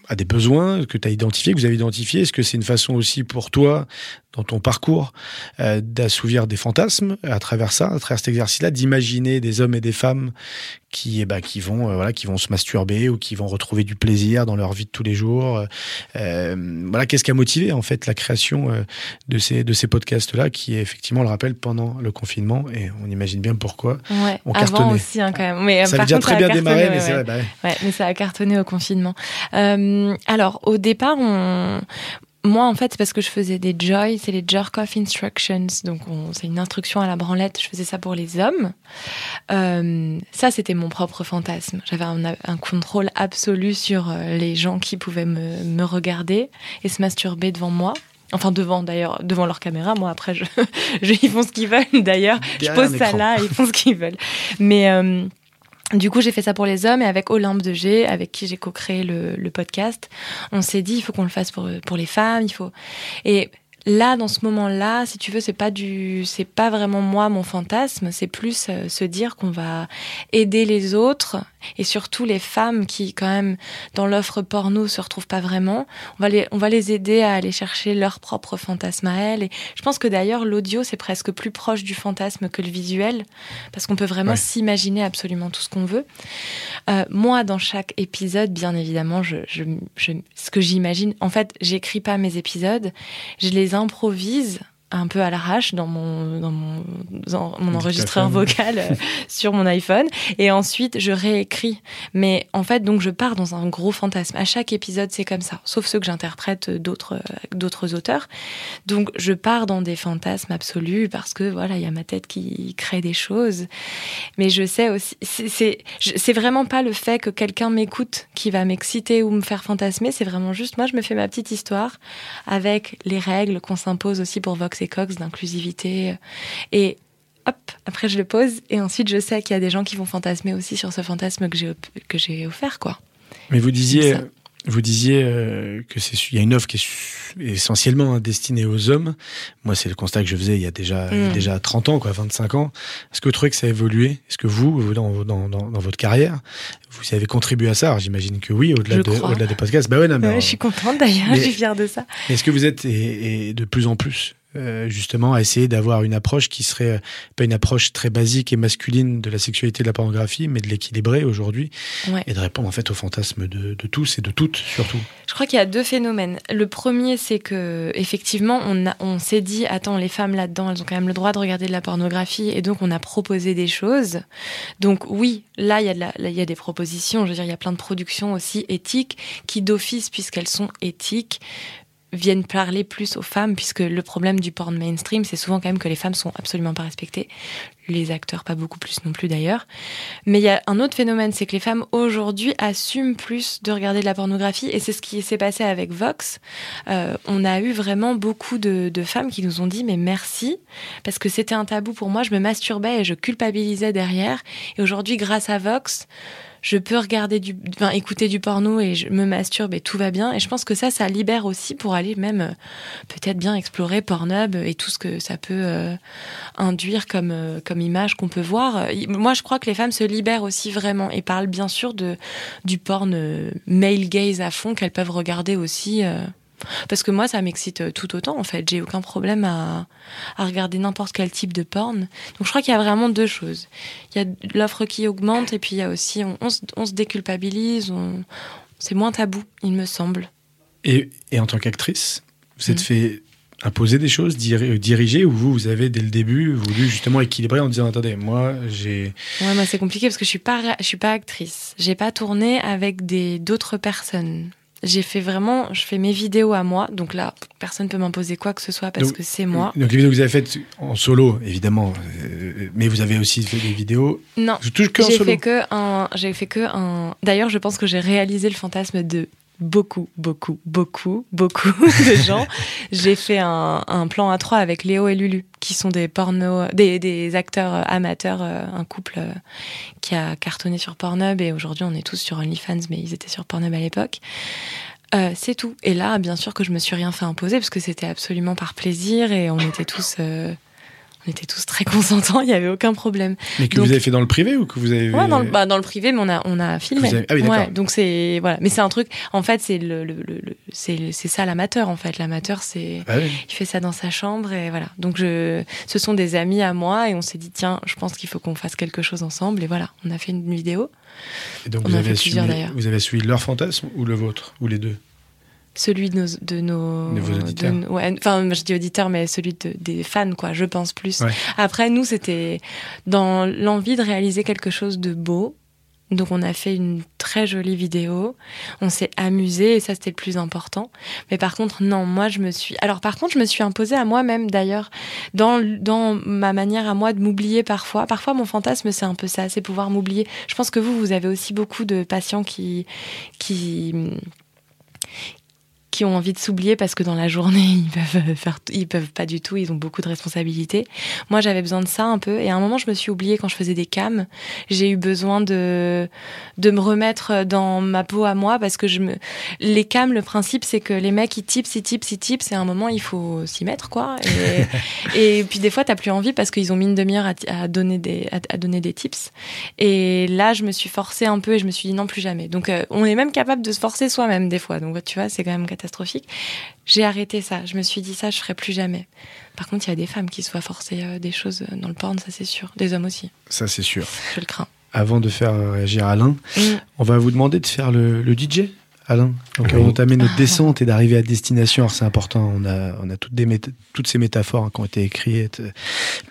à des besoins que tu as identifiés, que vous avez identifiés Est-ce que c'est une façon aussi pour toi, dans ton parcours, euh, d'assouvir des fantasmes à travers ça, à travers cet exercice-là, d'imaginer des hommes et des femmes qui, eh ben, qui, vont, euh, voilà, qui vont se masturber ou qui vont retrouver du plaisir dans leur vie de tous les jours Euh, Voilà, qu'est-ce qui a motivé en fait la création de ces, de ces podcasts-là, qui effectivement, on le rappelle, pendant le confinement, et on imagine bien pourquoi. Ouais, On avant cartonnait. aussi, hein, quand même. Mais, ça avait déjà très bien démarré, mais ouais. vrai, bah. Ouais, mais ça a cartonné au confinement. Euh, alors, au départ, on... moi, en fait, c'est parce que je faisais des joy, c'est les jerk off instructions. Donc, on... c'est une instruction à la branlette. Je faisais ça pour les hommes. Euh, ça, c'était mon propre fantasme. J'avais un, un contrôle absolu sur euh, les gens qui pouvaient me, me regarder et se masturber devant moi. Enfin, devant d'ailleurs, devant leur caméra. Moi, après, je, je- ils font ce qu'ils veulent d'ailleurs. Je pose ça là, ils font ce qu'ils veulent. Mais. euh, Du coup, j'ai fait ça pour les hommes et avec Olympe de G, avec qui j'ai co-créé le, podcast, on s'est dit il faut qu'on le fasse pour, pour les femmes, il faut. Et là, dans ce moment-là, si tu veux, c'est pas du, c'est pas vraiment moi mon fantasme, c'est plus euh, se dire qu'on va aider les autres et surtout les femmes qui, quand même, dans l'offre porno, se retrouvent pas vraiment. On va les, on va les aider à aller chercher leur propre fantasme à elles. Et je pense que d'ailleurs, l'audio, c'est presque plus proche du fantasme que le visuel parce qu'on peut vraiment Ouais. s'imaginer absolument tout ce qu'on veut. Euh, moi, dans chaque épisode, bien évidemment, je, je, je- ce que j'imagine, en fait, j'écris pas mes épisodes, je les improvise un peu à l'arrache dans mon dans mon, dans mon enregistreur vocal euh, sur mon iPhone. Et ensuite je réécris. Mais en fait donc je pars dans un gros fantasme. À chaque épisode c'est comme ça. Sauf ceux que j'interprète d'autres euh, d'autres auteurs. Donc je pars dans des fantasmes absolus parce que voilà il y a ma tête qui crée des choses. Mais je sais aussi c'est c'est vraiment pas le fait que quelqu'un m'écoute qui va m'exciter ou me faire fantasmer. C'est vraiment juste moi je me fais ma petite histoire avec les règles qu'on s'impose aussi pour Vox et Cox d'inclusivité et hop après je le pose et ensuite je sais qu'il y a des gens qui vont fantasmer aussi sur ce fantasme que j'ai que j'ai offert quoi Mais vous disiez, vous disiez euh, que c'est il y a une offre qui est essentiellement hein, destinée aux hommes. Moi, c'est le constat que je faisais il y a déjà Mm. déjà 30 ans, quoi, 25 ans. Est-ce que vous trouvez que ça a évolué? Est-ce que vous, dans, dans, dans, votre carrière, vous avez contribué à ça? J'imagine que oui, au-delà de, au-delà des podcasts. Bah ouais, non, mais, Ouais, je suis contente d'ailleurs je suis fière de ça Est-ce que vous êtes et, et de plus en plus euh, justement à essayer d'avoir une approche qui serait euh, pas une approche très basique et masculine de la sexualité de la pornographie, mais de l'équilibrer aujourd'hui Ouais. et de répondre en fait aux fantasmes de, de tous et de toutes surtout. Je crois qu'il y a deux phénomènes. Le premier, c'est que effectivement, on, a- on s'est dit, attends, les femmes là-dedans, elles ont quand même le droit de regarder de la pornographie, et donc on a proposé des choses. Donc oui, là, il y a, de la- là, il y a des propositions. Je veux dire, il y a plein de productions aussi éthiques qui, d'office, puisqu'elles sont éthiques, viennent parler plus aux femmes, puisque le problème du porn mainstream, c'est souvent quand même que les femmes sont absolument pas respectées. Les acteurs, pas beaucoup plus non plus d'ailleurs. Mais il y a un autre phénomène, c'est que les femmes aujourd'hui assument plus de regarder de la pornographie, et c'est ce qui s'est passé avec Vox. Euh, on a eu vraiment beaucoup de, de femmes qui nous ont dit mais merci, parce que c'était un tabou pour moi, je me masturbais et je culpabilisais derrière, et aujourd'hui grâce à Vox, je peux regarder du, enfin, écouter du porno et je me masturbe et tout va bien. Et je pense que ça, ça libère aussi pour aller même euh, peut-être bien explorer Pornhub et tout ce que ça peut euh, induire comme, euh, comme image qu'on peut voir. Moi, je crois que les femmes se libèrent aussi vraiment et parlent bien sûr de, du porn male gaze à fond qu'elles peuvent regarder aussi. Euh, parce que moi, ça m'excite euh, tout autant, en fait. J'ai aucun problème à, à regarder n'importe quel type de porn. Donc, je crois qu'il y a vraiment deux choses. Il y a l'offre qui augmente, et puis il y a aussi, on, on se, on se déculpabilise, on- c'est moins tabou, il me semble. Et, et en tant qu'actrice, vous êtes Mhm. fait imposer des choses, diri- diriger, ou vous, vous avez dès le début voulu justement équilibrer en disant attendez, moi j'ai. Ouais, moi, c'est compliqué parce que je suis pas, ré- je suis pas actrice. J'ai pas tourné avec des d'autres personnes. J'ai fait vraiment, je fais mes vidéos à moi, donc là, personne peut m'imposer quoi que ce soit parce Donc, que c'est moi. Donc les vidéos que vous avez faites en solo, évidemment, euh, mais vous avez aussi fait des vidéos. Non, J'ai fait que un. J'ai fait que un. D'ailleurs, je pense que j'ai réalisé le fantasme de beaucoup, beaucoup, beaucoup, beaucoup de gens. j'ai fait un, plan à trois avec Léo et Lulu, qui sont des des, acteurs amateurs, euh, un couple euh, qui a cartonné sur Pornhub et aujourd'hui on est tous sur OnlyFans, mais ils étaient sur Pornhub à l'époque. Euh, c'est tout. Et là, bien sûr que je me suis rien fait imposer parce que c'était absolument par plaisir et on était tous, on était tous très consentants. Il y avait aucun problème. Mais que donc- vous avez fait dans le privé ou que vous avez. Ouais, dans le, bah, dans le privé, mais on a, on a filmé. Avez- ah oui, d'accord. ouais, donc c'est voilà, mais c'est un truc. En fait, c'est le, le, le- c'est c'est ça l'amateur. En fait, l'amateur, c'est Ah oui. il fait ça dans sa chambre et voilà. Donc je, ce sont des amis à moi et on s'est dit tiens, je pense qu'il faut qu'on fasse quelque chose ensemble et voilà, on a fait une vidéo. Et donc On vous avez, d'ailleurs. vous avez assumé leur fantasme ou le vôtre Ou les deux? Celui de nos, de nos, De vos auditeurs. ouais, enfin, je dis auditeurs, mais celui de- des fans, quoi. Je pense plus. Ouais. Après, nous, c'était dans l'envie de réaliser quelque chose de beau. Donc, on a fait une très jolie vidéo. On s'est amusé et ça, c'était le plus important. Mais par contre, non, moi, je me suis. Alors, par contre, je me suis imposée à moi-même, d'ailleurs, dans, dans ma manière à moi de m'oublier parfois. Parfois, mon fantasme, c'est un peu ça, c'est pouvoir m'oublier. Je pense que vous, vous avez aussi beaucoup de patients qui, qui, qui ont envie de s'oublier parce que dans la journée ils peuvent faire, ils peuvent pas du tout, ils ont beaucoup de responsabilités. Moi j'avais besoin de ça un peu et à un moment je me suis oubliée quand je faisais des cams. J'ai eu besoin de de me remettre dans ma peau à moi parce que je me les cams le principe c'est que les mecs ils tips, ils tips, ils tips et à un moment il faut s'y mettre quoi. Et, puis des fois t'as plus envie parce qu'ils ont mis une demi-heure à, donner des à donner des tips. Et là je me suis forcée un peu et je me suis dit non plus jamais. Donc euh, on est même capable de se forcer soi-même des fois. Donc tu vois, c'est quand même catastrophique. J'ai arrêté ça. Je me suis dit ça, je ferai plus jamais. Par contre, il y a des femmes qui se voient forcer euh, des choses dans le porn, ça c'est sûr. Des hommes aussi. Ça, c'est sûr. Je le crains. Avant de faire euh, réagir Alain, Mm. on va vous demander de faire le, le DJ. Alain, donc Oui. on entamer notre descente et d'arriver à destination. Alors c'est important, on a, on a toutes, des méta- toutes ces métaphores hein, qui ont été écrites euh,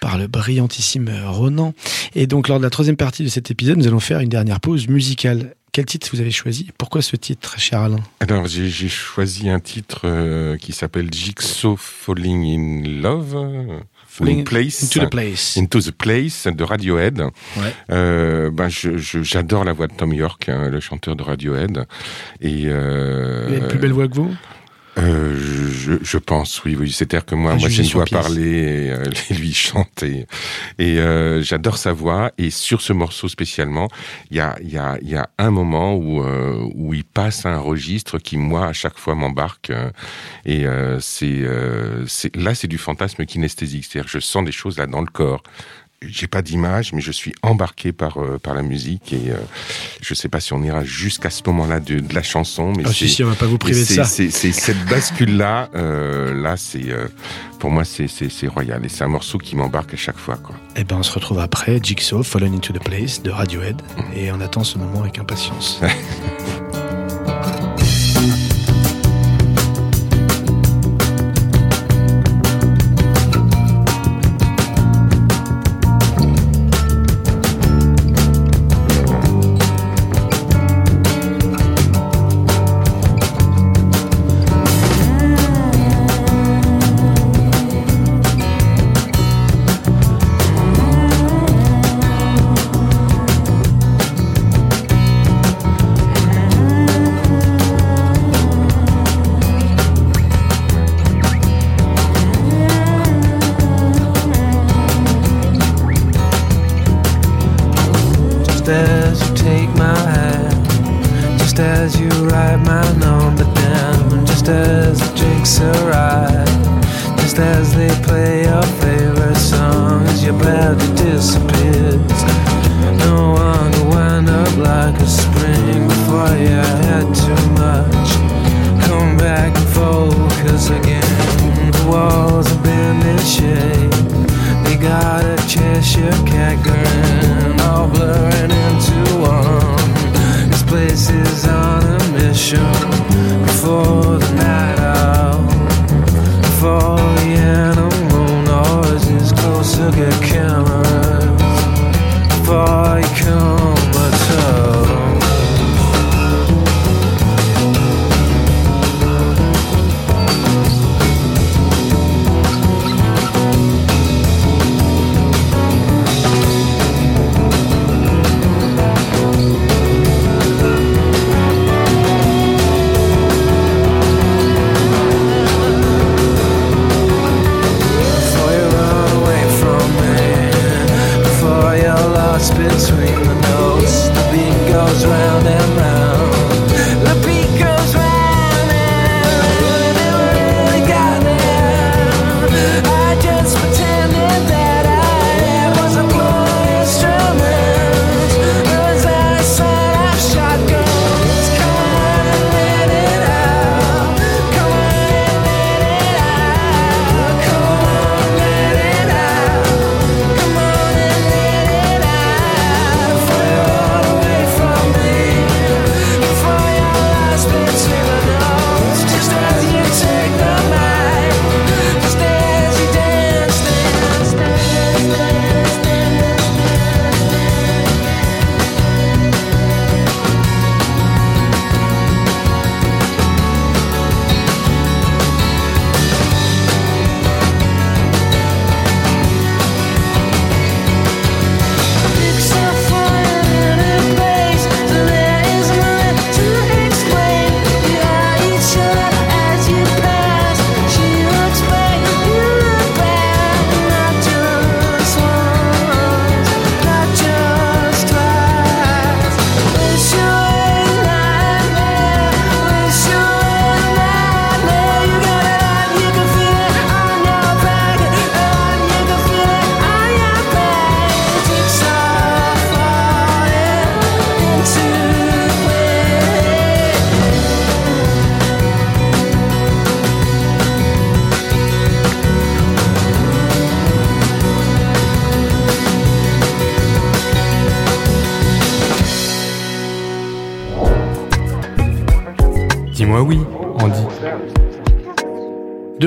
par le brillantissime Ronan. Et donc lors de la troisième partie de cet épisode, nous allons faire une dernière pause musicale. Quel titre vous avez choisi? Pourquoi ce titre, cher Alain? Alors, j'ai choisi un titre euh, qui s'appelle Jigsaw Falling in Love, ou in Place. Into the Place. Into the Place de Radiohead. Ouais. Euh, ben j'adore la voix de Tom York, hein, le chanteur de Radiohead. Et euh, Il a une plus belle voix que vous? Euh, je, je pense, oui, oui. C'est-à-dire que moi, moi, j'ai une voix parler et euh, lui chante et, et euh, j'adore sa voix. Et sur ce morceau spécialement, il y a, il y a, il y a un moment où euh, où il passe un registre qui moi à chaque fois m'embarque. euh, et euh, c'est, euh, c'est là, c'est du fantasme kinesthésique. C'est-à-dire, je sens des choses là dans le corps. J'ai pas d'image, mais je suis embarqué par euh, par la musique et euh, je sais pas si on ira jusqu'à ce moment-là de, de la chanson, mais c'est si, si, on va pas vous priver de ça. C'est c'est cette bascule-là, euh, là, c'est euh, pour moi, c'est c'est- c'est royal. Et c'est un morceau qui m'embarque à chaque fois, quoi. Eh ben, on se retrouve après Jigsaw, Fallen into the Place de Radiohead. Et on attend ce moment avec impatience.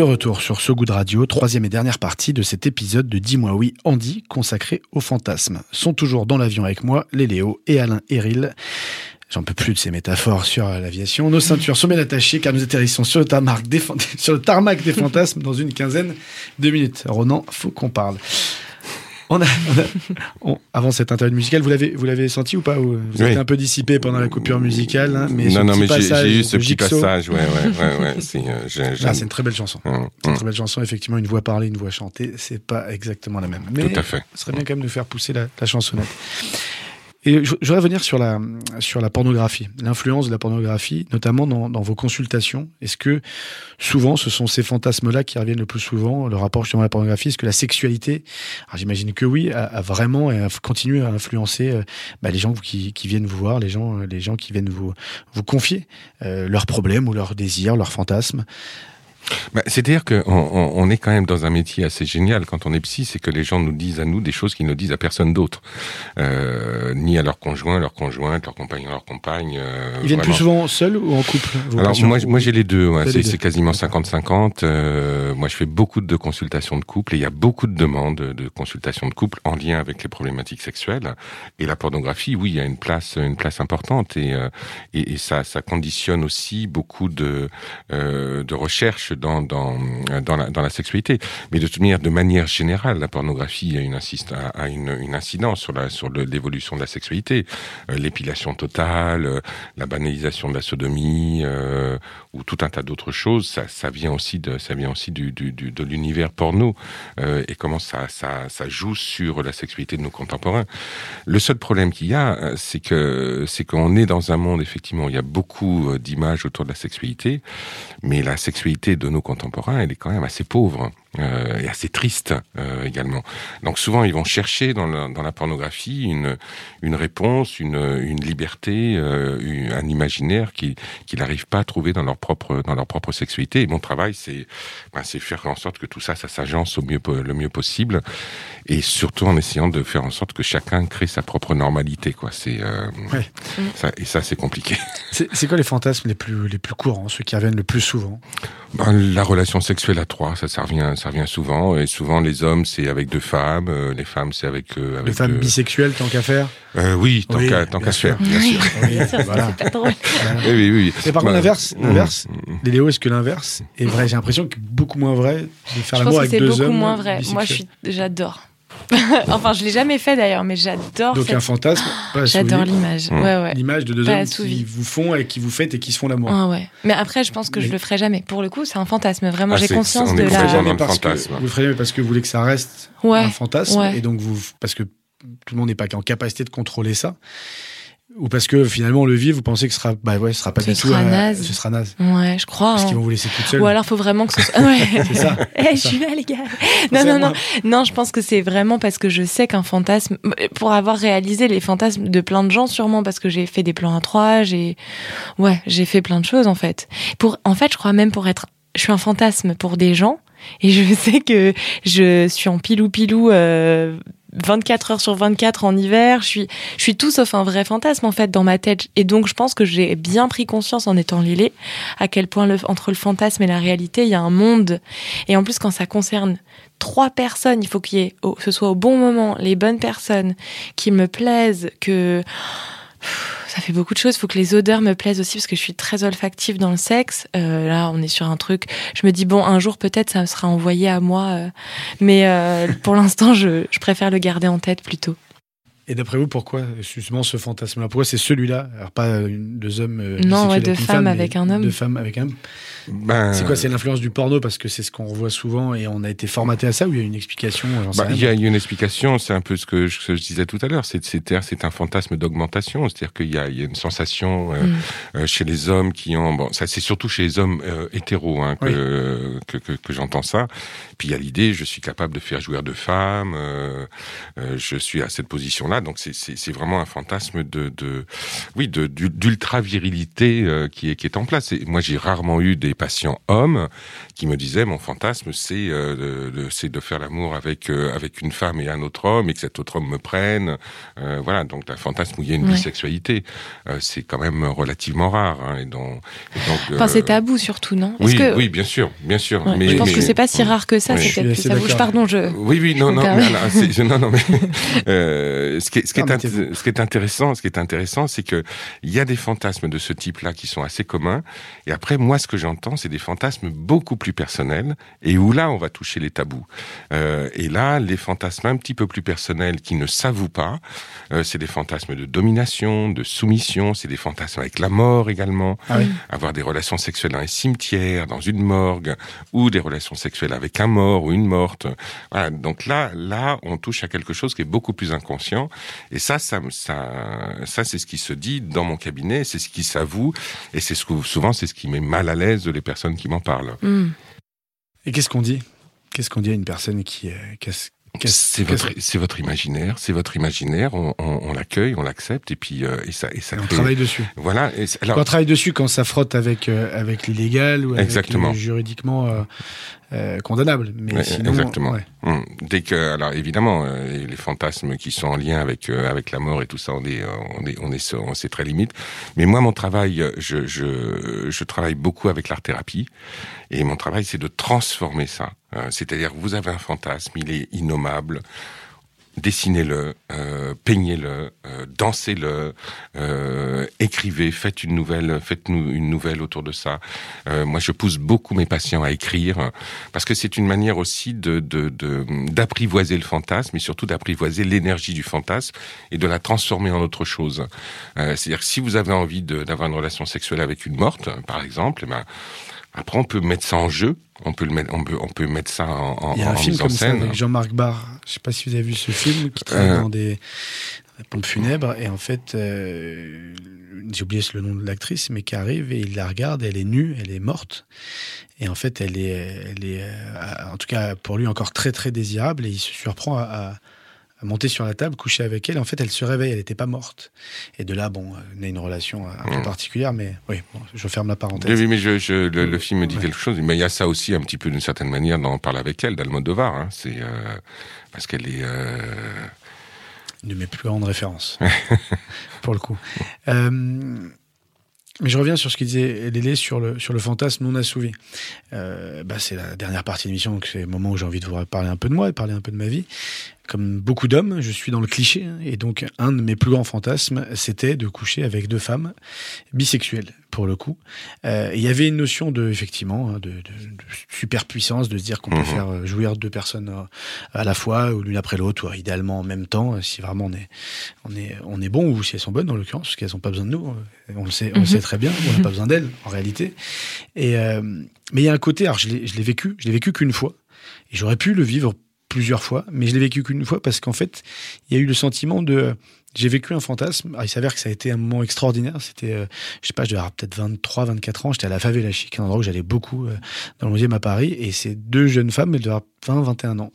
De retour sur So Good Radio, troisième et dernière partie de cet épisode de Dis-moi oui, Andy, consacré au fantasme. Sont toujours dans l'avion avec moi, les Léo et Alain Héril. J'en peux plus de ces métaphores sur l'aviation. Nos ceintures sont bien attachées car nous atterrissons sur le tarmac des, sur le tarmac des fantasmes dans une quinzaine de minutes. Ronan, faut qu'on parle. On a, on a- on- avant cette interview musicale, vous l'avez, vous l'avez senti ou pas ou Vous Oui. êtes un peu dissipé pendant la coupure musicale, hein, mais non, non, mais j'ai- eu ce petit passage, ouais, ouais, ouais, ouais. c'est, euh, j'ai- Ah, j'aime- c'est une très belle chanson. Hum, C'est une hum, très belle chanson, effectivement, une voix parlée, une voix chantée, c'est pas exactement la même. Mais Tout à fait. ce serait bien quand même de faire pousser la, la chansonnette. Et je je voudrais revenir sur la, sur la pornographie, l'influence de la pornographie, notamment dans, dans vos consultations. Est-ce que souvent ce sont ces fantasmes-là qui reviennent le plus souvent, le rapport justement à la pornographie? Est-ce que la sexualité, j'imagine que oui, a, vraiment et a continué à influencer euh, bah, les gens qui, qui viennent vous voir, les gens, les gens qui viennent vous, vous confier euh, leurs problèmes ou leurs désirs, leurs fantasmes? Bah, C'est-à-dire qu'on on, on est quand même dans un métier assez génial quand on est psy, c'est que les gens nous disent à nous des choses qu'ils ne disent à personne d'autre, euh, ni à leur conjoint, leur conjointe, leur compagnon, leur compagne. euh, Ils viennent plus souvent seuls ou en couple Alors moi, moi j'ai les deux, ouais, c'est quasiment 50-50. Euh, moi je fais beaucoup de consultations de couple et il y a beaucoup de demandes de consultations de couple en lien avec les problématiques sexuelles. Et la pornographie, oui, il y a une place, une place importante et, euh, et, et ça, ça conditionne aussi beaucoup de, euh, de recherches dans, dans, dans, la, dans la sexualité. Mais de manière, de manière générale, la pornographie a une, incidence sur la sur l'évolution de la sexualité, Euh, l'épilation totale, euh, la banalisation de la sodomie euh, ou tout un tas d'autres choses. Ça, ça vient aussi de ça vient aussi du, du, de l'univers porno et comment ça, ça ça joue sur la sexualité de nos contemporains. Le seul problème qu'il y a, c'est que c'est qu'on est dans un monde effectivement où il y a beaucoup d'images autour de la sexualité, mais la sexualité de nos contemporains, elle est quand même assez pauvre euh, et assez triste euh, également. Donc souvent, ils vont chercher dans la, dans la pornographie une, une réponse, une, une liberté, euh, une- un imaginaire qui- qu'ils n'arrivent pas à trouver dans leur propre dans leur propre sexualité. Et mon travail, c'est ben, faire en sorte que tout ça, ça s'agence au mieux le mieux possible, et surtout en essayant de faire en sorte que chacun crée sa propre normalité. Quoi. C'est euh, Ouais. ça, et ça, c'est compliqué. C'est c'est quoi les fantasmes les plus, les plus courants, ceux qui reviennent le plus souvent? Ben, la relation sexuelle à trois, ça, ça revient, ça revient souvent. Et souvent, les hommes, c'est avec deux femmes, euh, les femmes, c'est avec, euh, Les avec femmes deux- bisexuelles, tant qu'à faire? Euh, oui, tant Oui, qu'à tant bien qu'à se sûr. faire, bien sûr. Oui, sûr, voilà. c'est pas drôle. Voilà. Oui, oui, oui. Mais par contre, Ben, l'inverse, mm, l'inverse, mm, les Léo, est-ce que l'inverse est vrai? J'ai l'impression que beaucoup moins vrai de faire Je l'amour pense que avec c'est deux beaucoup hommes. moins vrai. Moi, je j'adore. enfin, je l'ai jamais fait d'ailleurs, mais j'adore. Donc cette- un fantasme. J'adore l'image. Mm. Ouais, ouais. L'image de deux Pas hommes qui vous font et qui vous faites et qui se font l'amour. Ah ouais. Mais après, je pense que je Mais- le ferai jamais. Pour le coup, c'est un fantasme. Vraiment, Ah, j'ai conscience on de est Vous le la. jamais parce que fantasme. vous le ferez jamais parce que vous voulez que ça reste Ouais. un fantasme ouais. et donc vous parce que tout le monde n'est pas en capacité de contrôler ça ou parce que finalement le vivre vous pensez que ce sera bah ouais ce sera pas Ce du tout sera euh, naze. ce sera naze Ouais, je crois. parce hein. qu'ils vont vous laisser toute seule Ou alors, faut vraiment que ce soit. Ouais. c'est ça Eh, je suis là, les gars. Non, non, non. Non, je pense que c'est vraiment parce que je sais qu'un fantasme, pour avoir réalisé les fantasmes de plein de gens, sûrement parce que j'ai fait des plans à trois, j'ai, ouais, j'ai fait plein de choses, en fait. Pour, en fait, je crois même pour être, je suis un fantasme pour des gens, et je sais que je suis en pilou-pilou, euh, 24 heures sur 24 en hiver, je suis, je suis tout sauf un vrai fantasme en fait dans ma tête. Et donc je pense que j'ai bien pris conscience en étant Lélé à quel point le, entre le fantasme et la réalité il y a un monde. Et en plus quand ça concerne trois personnes, il faut qu'il y ait, au- ce soit au bon moment, les bonnes personnes qui me plaisent, que ça fait beaucoup de choses. Il faut que les odeurs me plaisent aussi parce que je suis très olfactive dans le sexe. Euh, là, on est sur un truc. Je me dis bon, un jour peut-être ça sera envoyé à moi, euh, mais euh, pour l'instant, je, je préfère le garder en tête plutôt. et d'après vous pourquoi justement ce fantasme là pourquoi c'est celui-là? Alors pas une, deux hommes Non, ouais, deux femmes femme, avec un homme. deux femmes avec un homme Ben, c'est quoi c'est l'influence du porno parce que c'est ce qu'on revoit souvent et on a été formaté à ça ou il y a une explication Bah, il y a une explication, c'est un peu ce que je, ce que je disais tout à l'heure. C'est c'est c'est un fantasme d'augmentation, c'est-à-dire qu'il y a, il y a une sensation euh, Mm. euh, chez les hommes qui ont bon, ça c'est surtout chez les hommes euh, hétéros hein, que, que que, que j'entends ça. Puis il y a l'idée, je suis capable de faire jouir deux femmes, euh, euh, je suis à cette position-là, donc c'est c'est c'est vraiment un fantasme de de oui de d'ultra virilité qui est qui est en place. Et moi j'ai rarement eu des des patients hommes qui me disaient mon fantasme c'est euh, de, de- c'est de faire l'amour avec euh, avec une femme et un autre homme et que cet autre homme me prenne. Euh, voilà, donc un fantasme où il y a une Ouais. bisexualité, euh, c'est quand même relativement rare. hein, et donc, et donc, Enfin, c'est tabou surtout, non? Oui, que... oui, bien sûr, bien sûr. Ouais, mais, je pense mais- que c'est pas si rare que ça, Oui. c'est Je peut-être plus tabou. Pardon, je. Oui, oui, non, non, mais alors, je- non, non, mais euh, ce qui est, ce qui est, Non, mais int- t'es- ce qui est intéressant, ce qui est intéressant, c'est que il y a des fantasmes de ce type-là qui sont assez communs. Et après, moi, ce que j'entends, c'est des fantasmes beaucoup plus personnels et où là, on va toucher les tabous. Euh, et là, les fantasmes un petit peu plus personnels qui ne s'avouent pas, euh, c'est des fantasmes de domination, de soumission, c'est des fantasmes avec la mort également, Ah oui. avoir des relations sexuelles dans les cimetières, dans une morgue, ou des relations sexuelles avec un mort ou une morte. Voilà. Donc là, là, on touche à quelque chose qui est beaucoup plus inconscient. Et ça, ça, ça, ça, c'est ce qui se dit dans mon cabinet, c'est ce qui s'avoue, et c'est souvent, c'est ce qui met mal à l'aise les personnes qui m'en parlent. Hmm. Et qu'est-ce qu'on dit? Qu'est-ce qu'on dit à une personne qui, euh, C'est votre, c'est votre imaginaire, c'est votre imaginaire. On, on, on l'accueille, on l'accepte, et puis euh, et ça, et ça et on crée- travaille dessus. Voilà. Et on travaille dessus, quand ça frotte avec, euh, avec l'illégal ou avec Exactement. le juridiquement euh, euh, condamnable. Mais sinon, exactement. ouais. Hum. Dès que, alors évidemment, euh, les fantasmes qui sont en lien avec euh, avec la mort et tout ça, on est, euh, on est, on est, on c'est très limite. Mais moi, mon travail, euh, je, je, je travaille beaucoup avec l'art thérapie, et mon travail, c'est de transformer ça. C'est-à-dire, vous avez un fantasme, il est innommable. Dessinez-le, euh, peignez-le, euh, dansez-le, euh, écrivez, faites une nouvelle, faites-nous une nouvelle autour de ça. Euh, moi, je pousse beaucoup mes patients à écrire parce que c'est une manière aussi de de- de- d'apprivoiser le fantasme et surtout d'apprivoiser l'énergie du fantasme et de la transformer en autre chose. Euh, C'est-à-dire si vous avez envie d'avoir une relation sexuelle avec une morte, par exemple, eh ben après on peut mettre ça en jeu, on peut le mettre, on peut on peut mettre ça en, en, Il y a un en film comme ça scène. avec Jean-Marc Barr. Je sais pas si vous avez vu ce film qui travaille Euh. dans des, des pompes funèbres et en fait, euh, j'ai oublié le nom de l'actrice, mais qui arrive et il la regarde, elle est nue, elle est morte et en fait, elle est, elle est, euh, en tout cas pour lui encore très très désirable et il se surprend à monter sur la table, coucher avec elle. En fait, elle se réveille, elle n'était pas morte. Et de là, bon, on a une relation un peu Mm. particulière, mais oui, bon, je ferme la parenthèse. oui, mais je, je- le, le film me dit Ouais. quelque chose. Mais il y a ça aussi un petit peu d'une certaine manière dans Parle avec elle d'Almodovar. Hein. C'est euh, parce qu'elle est. euh, Une de mes plus grandes références, pour le coup. Euh, mais je reviens sur ce qu'il disait Lélé sur le, fantasme non assouvi. Euh, bah, c'est la dernière partie de l'émission, donc c'est le moment où j'ai envie de vous parler un peu de moi et parler un peu de ma vie. Comme beaucoup d'hommes, je suis dans le cliché, hein, et donc un de mes plus grands fantasmes, c'était de coucher avec deux femmes bisexuelles, pour le coup. Euh, Il y avait une notion de, effectivement, hein, de, de, de superpuissance, de se dire qu'on peut Mhm. faire euh, jouir deux personnes euh, à la fois, ou l'une après l'autre, ou idéalement en même temps, si vraiment on est, on est, on est bon, ou si elles sont bonnes, en l'occurrence, parce qu'elles n'ont pas besoin de nous. On le sait, on le Mhm. sait très bien, on n'a pas besoin d'elles, en réalité. Et, euh, mais il y a un côté, alors je l'ai je l'ai vécu, je l'ai vécu qu'une fois, et j'aurais pu le vivre plusieurs fois, mais je l'ai vécu qu'une fois parce qu'en fait, il y a eu le sentiment de. J'ai vécu un fantasme. Alors, il s'avère que ça a été un moment extraordinaire. C'était, euh, je sais pas, je devais avoir peut-être 23, 24 ans. J'étais à la Favela Chic, un endroit où j'allais beaucoup euh, dans le 11e à Paris. Et c'est deux jeunes femmes, elles devaient avoir 20, 21 ans,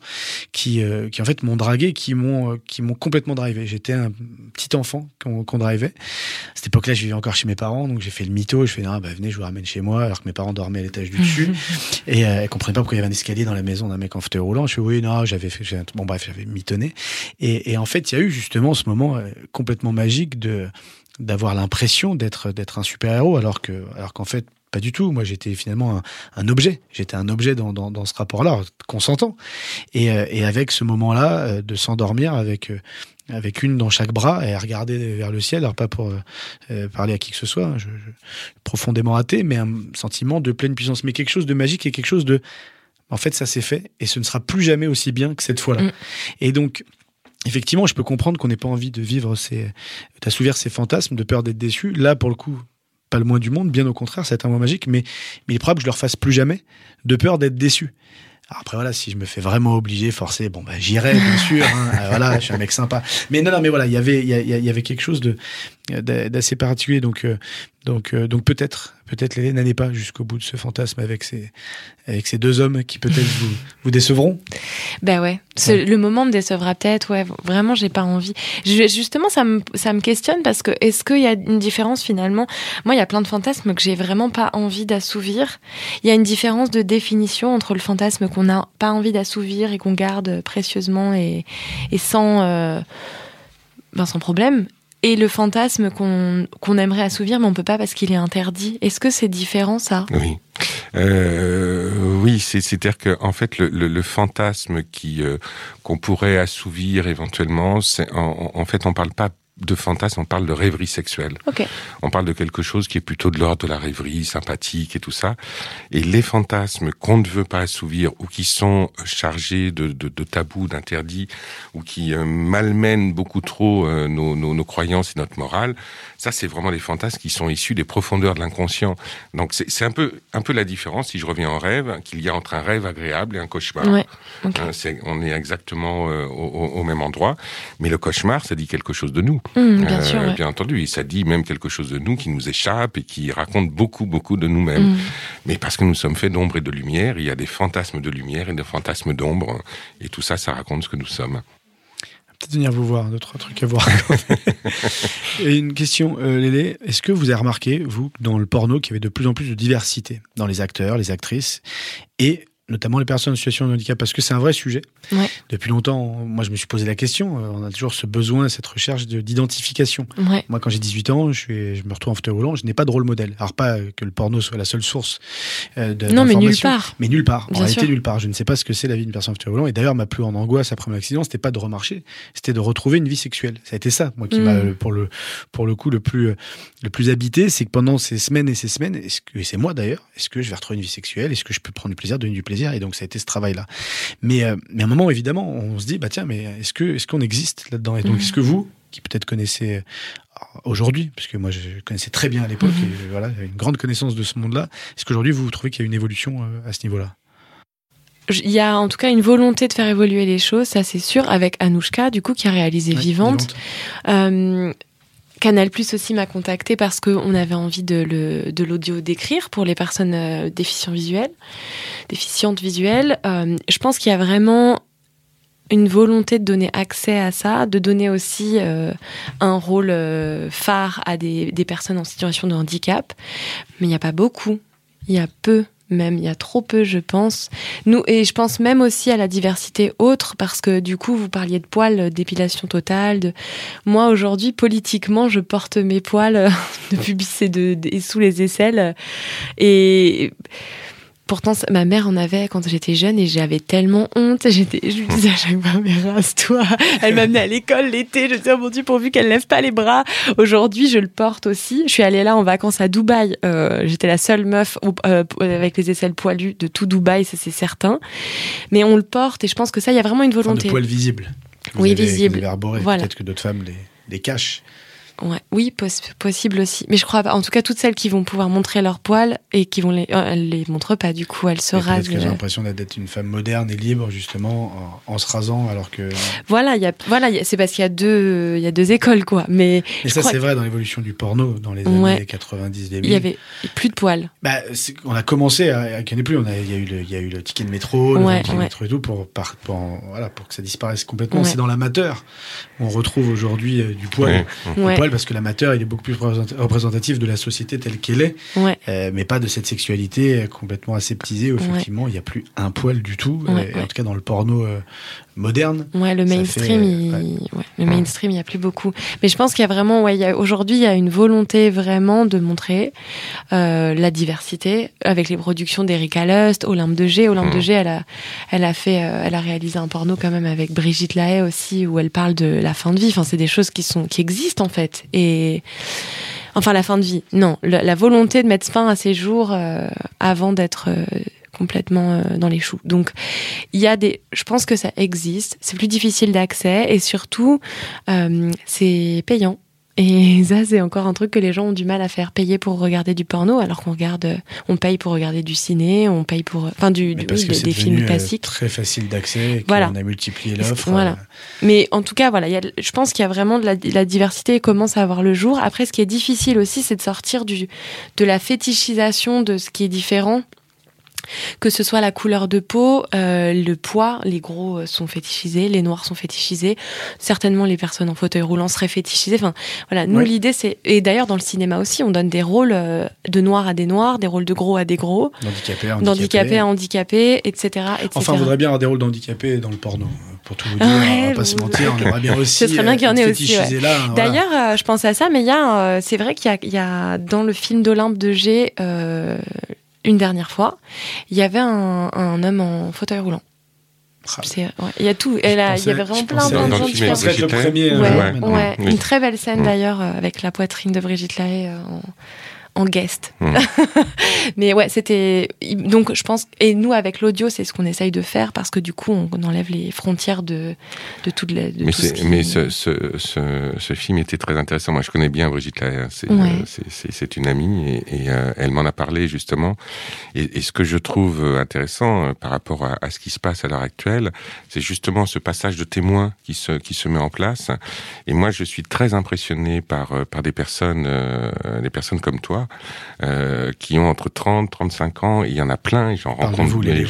qui, euh, qui en fait m'ont dragué, qui m'ont, euh, qui m'ont complètement drivé. J'étais un petit enfant qu'on qu'on drivait. À cette époque-là, je vivais encore chez mes parents, donc j'ai fait le mytho. Je fais, non, bah, venez, je vous ramène chez moi, alors que mes parents dormaient à l'étage du dessus. Et euh, elle comprenait pas pourquoi il y avait un escalier dans la maison d'un mec en fauteuil roulant. Je fais oui, non, j'avais fait, j'ai- bon bref, j'avais mitonné. Et, et en fait, il y a eu justement ce moment euh, complètement magique de d'avoir l'impression d'être d'être un super héros, alors que alors qu'en fait pas du tout. Moi, j'étais finalement un, un objet. J'étais un objet dans, dans, dans ce rapport-là, consentant. Et, euh, et avec ce moment-là, euh, de s'endormir avec euh, avec une dans chaque bras et à regarder vers le ciel, alors pas pour euh, parler à qui que ce soit, hein, je, je- profondément athée, mais un sentiment de pleine puissance, mais quelque chose de magique et quelque chose de, en fait, ça s'est fait et ce ne sera plus jamais aussi bien que cette fois-là. Mm. Et donc, effectivement, je peux comprendre qu'on n'ait pas envie de vivre ces, d'assouvir ces fantasmes, de peur d'être déçu. Là, pour le coup, pas le moins du monde, bien au contraire, c'est un moment magique, mais, mais il est probable que je le refasse plus jamais, de peur d'être déçu. Alors après voilà, si je me fais vraiment obliger, forcer, bon bah j'irai bien sûr. hein. Euh, voilà, je suis un mec sympa. Mais non non, mais voilà, il y avait il y, avait quelque chose de d'assez particulier. Donc euh, Donc, euh, donc peut-être, peut-être n'allez pas jusqu'au bout de ce fantasme avec ces, avec ces deux hommes qui peut-être vous, vous décevront. Ben ouais, Ce- Ouais. le moment me décevra peut-être, ouais, vraiment j'ai pas envie. Je- justement, ça me, ça me questionne parce que est-ce qu'il y a une différence finalement? Moi, il y a plein de fantasmes que j'ai vraiment pas envie d'assouvir. Il y a une différence de définition entre le fantasme qu'on n'a pas envie d'assouvir et qu'on garde précieusement et, et sans, euh, ben, sans problème. Et le fantasme qu'on aimerait assouvir, mais on peut pas parce qu'il est interdit. Est-ce que c'est différent, ça? Oui. Euh, oui, c'est- c'est-à-dire que en fait le, le, le fantasme qui euh, qu'on pourrait assouvir éventuellement, c'est en, en fait on parle pas de fantasme, on parle de rêverie sexuelle. Ok. On parle de quelque chose qui est plutôt de l'ordre de la rêverie sympathique et tout ça. Et les fantasmes qu'on ne veut pas assouvir ou qui sont chargés de, de, de tabous, d'interdits ou qui euh, malmènent beaucoup trop euh, nos, nos, nos croyances et notre morale, ça c'est vraiment des fantasmes qui sont issus des profondeurs de l'inconscient. Donc c'est un peu un peu la différence si je reviens en rêve qu'il y a entre un rêve agréable et un cauchemar. Ouais. Hein, on est exactement euh, au, même endroit, mais le cauchemar, ça dit quelque chose de nous. Hum, bien Euh, sûr. ouais. Bien entendu, et ça dit même quelque chose de nous qui nous échappe et qui raconte beaucoup, beaucoup de nous-mêmes. Hum. Mais parce que nous sommes faits d'ombre et de lumière, il y a des fantasmes de lumière et des fantasmes d'ombre, et tout ça, ça raconte ce que nous sommes. Peut-être venir vous voir, deux, trois trucs à voir. Et une question, euh, Lélé, est-ce que vous avez remarqué, vous, dans le porno, qu'il y avait de plus en plus de diversité dans les acteurs, les actrices, et notamment les personnes en situation de handicap Parce que c'est un vrai sujet. Ouais. Depuis longtemps, moi, je me suis posé la question. euh, On a toujours ce besoin, cette recherche de- d'identification. Ouais. Moi, quand j'ai 18 ans, je, suis, je me retrouve en fauteuil roulant, je n'ai pas de rôle modèle. Alors, pas que le porno soit la seule source euh, de Non, mais nulle part. mais nulle part. En Bien réalité, sûr. nulle part. Je ne sais pas ce que c'est la vie d'une personne en fauteuil roulant. Et d'ailleurs, ma plus grande angoisse après mon accident, c'était pas de remarcher, c'était de retrouver une vie sexuelle. Ça a été ça, moi, qui m'a, euh, pour le, pour le coup, le plus, euh, le plus habité. C'est que pendant ces semaines et ces semaines, est-ce que, et c'est moi d'ailleurs, est-ce que je vais retrouver une vie sexuelle? Est-ce que je peux prendre du plaisir, donner du plaisir? Et donc, ça a été ce travail-là. Mais, euh, mais à un moment, évidemment, on se dit, bah tiens, mais est-ce que, est-ce qu'on existe là-dedans? Et donc, Mhm. est-ce que vous, qui peut-être connaissez euh, aujourd'hui, parce que moi je connaissais très bien à l'époque, Mhm. et voilà, j'avais une grande connaissance de ce monde-là, est-ce qu'aujourd'hui vous trouvez qu'il y a une évolution euh, à ce niveau-là? Il y a en tout cas une volonté de faire évoluer les choses, ça c'est sûr, avec Anouchka, du coup, qui a réalisé Vivante. Euh, Canal Plus aussi m'a contacté parce qu'on avait envie de l'audio d'écrire pour les personnes euh, déficientes visuelles. Euh, je pense qu'il y a vraiment une volonté de donner accès à ça, de donner aussi euh, un rôle phare à des, des personnes en situation de handicap. Mais il n'y a pas beaucoup. Il y a peu même, il y a trop peu, je pense. Nous, et je pense même aussi à la diversité autre, parce que du coup, vous parliez de poils, euh, d'épilation totale. De... Moi, aujourd'hui, politiquement, je porte mes poils euh, de pubis et, de, et sous les aisselles. Et pourtant, ma mère en avait quand j'étais jeune et j'avais tellement honte. J'étais, je lui disais à chaque fois, mais rase-toi. Elle m'amenait à l'école l'été. Je disais, oh mon Dieu, pourvu qu'elle lève pas les bras. Aujourd'hui, je le porte aussi. Je suis allée là en vacances à Dubaï. Euh, J'étais la seule meuf euh, avec les aisselles poilues de tout Dubaï, ça c'est certain. Mais on le porte et je pense que ça, il y a vraiment une Enfin, volonté. de poils visibles. Oui, visibles. Voilà. Peut-être que d'autres femmes les, les cachent. Ouais. Oui, pos- possible aussi. Mais je crois pas. En tout cas, toutes celles qui vont pouvoir montrer leurs poils et qui vont les, euh, elles les montrent pas. Du coup, elles se Et rasent. Peut-être qu'elles ont l'impression d'être une femme moderne et libre, justement, en, en se rasant, alors que. Voilà, il y a, voilà, il y a- c'est parce qu'il y a deux, il y a deux écoles, quoi. Mais Et ça, c'est vrai dans l'évolution du porno dans les Ouais. années 90 2000. il y avait plus de poils. Bah, on a commencé à, qu'il n'y en ait plus. Il y a eu le, il y a eu le ticket de métro, le Ouais, ticket de métro et tout pour, par- pour, voilà, pour que ça disparaisse complètement. Ouais. C'est dans l'amateur. On retrouve aujourd'hui euh, du poil. Ouais. Poil parce que l'amateur, il est beaucoup plus représent- représentatif de la société telle qu'elle est, Ouais. euh, mais pas de cette sexualité euh, complètement aseptisée où effectivement il n'y a plus un poil du tout. Ouais, euh, et En tout cas, dans le porno moderne. Ouais, le mainstream, fait, il- ouais. ouais, le mainstream, il y a plus beaucoup. Mais je pense qu'il y a vraiment, ouais, il y a- aujourd'hui, il y a une volonté vraiment de montrer euh, la diversité avec les productions d'Erika Lust, Olympe de G. Olympe de G, elle a, elle a fait, euh, elle a réalisé un porno quand même avec Brigitte Lahaye aussi, où elle parle de la fin de vie. Enfin, c'est des choses qui sont, qui existent en fait. Et enfin, la fin de vie. Non, la, la volonté de mettre fin à ces jours euh, avant d'être euh, complètement euh, dans les choux. Donc, il y a des, je pense que ça existe. C'est plus difficile d'accès et surtout, euh, c'est payant. Et ça, c'est encore un truc que les gens ont du mal à faire payer pour regarder du porno, alors qu'on regarde, euh, on paye pour regarder du ciné, on paye pour, enfin, du, oui, des, films classiques. très facile d'accès, Voilà. a multiplié l'offre. Voilà. Mais en tout cas, voilà, il y a- je pense qu'il y a vraiment de la, la diversité et commence à avoir le jour. Après, ce qui est difficile aussi, c'est de sortir du, de la fétichisation de ce qui est différent. Que ce soit la couleur de peau, euh, le poids, les gros euh, sont fétichisés, les noirs sont fétichisés, certainement les personnes en fauteuil roulant seraient fétichisées. Enfin, voilà, nous l'idée c'est et d'ailleurs dans le cinéma aussi, on donne des rôles euh, de noirs à des noirs, des rôles de gros à des gros, d'handicapés à handicapés, etc., etc. Enfin, on voudrait bien avoir des rôles d'handicapés dans le porno. Pour tout vous dire, on va pas se mentir, on aimerait bien aussi. Ce serait bien qu'il y en ait aussi, voilà. D'ailleurs, euh, je pense à ça, mais il y a, euh, c'est vrai qu'il y a, il y a dans le film d'Olympe de G, euh, une dernière fois, il y avait un, un homme en fauteuil roulant. Ah, ouais, il y a tout. Elle a- il y avait vraiment plein, plein de le gens être le Brigitte premier. Ouais, ouais, maintenant. ouais, oui. une très belle scène d'ailleurs euh, avec la poitrine de Brigitte Lahaie euh, en, guest. Mm. Mais ouais, c'était donc je pense et nous avec l'audio, c'est ce qu'on essaye de faire parce que du coup, on, enlève les frontières de de toute la. De Mais, tout ce qui- mais ce, ce, ce, ce film était très intéressant. Moi, je connais bien Brigitte Lahaie. hein. C'est Ouais. euh, c'est- une amie et, et, euh, elle m'en a parlé justement. Et, et ce que je trouve euh, intéressant par rapport à, à ce qui se passe à l'heure actuelle, c'est justement ce passage de témoins qui se, qui se met en place. Et moi, je suis très impressionné par, par des personnes, euh, des personnes comme toi, euh, qui ont entre 30, 35 ans. Et il y en a plein. Et j'en rencontre, les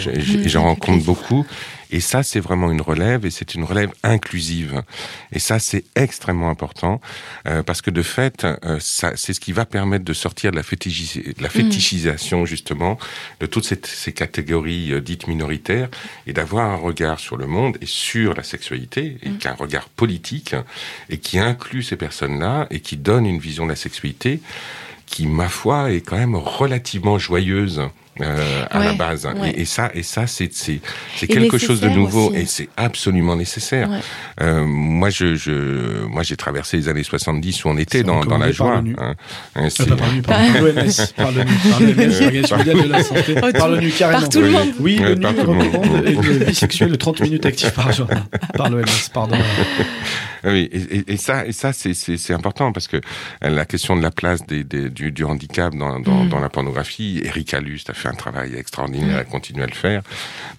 j'en beaucoup. Et ça, c'est vraiment une relève, et c'est une relève inclusive. Et ça, c'est extrêmement important, euh, parce que de fait, euh, c'est ce qui va permettre de sortir de la, fétichis- de la fétichisation, justement, de toutes ces, ces catégories euh, dites minoritaires, et d'avoir un regard sur le monde et sur la sexualité, et qu'un regard politique, et qui inclut ces personnes-là, et qui donne une vision de la sexualité qui, ma foi, est quand même relativement joyeuse. Euh, à la base ouais. et, et ça et ça c'est c'est quelque chose de nouveau aussi. et c'est absolument nécessaire Ouais. euh, moi, je, je, moi, j'ai traversé les années 70 où on était dans, dans la joie. hein. Hein, Ah, pas par l'ONU, par l'OMS, par l'ONU, par l'OMS, l'Organisation mondiale de la santé, Par l'ONU carrément. par tout le Oui. monde. Oui, l'ONU recommande une vie sexuelle de 30 minutes actives par jour. Par l'OMS, pardon. Ah oui, et, ça, et ça, c'est, c'est, c'est important parce que euh, la question de la place des, des- du, du handicap dans, dans, Mm. dans la pornographie, Erika Lust a fait un travail extraordinaire, elle continue à le faire.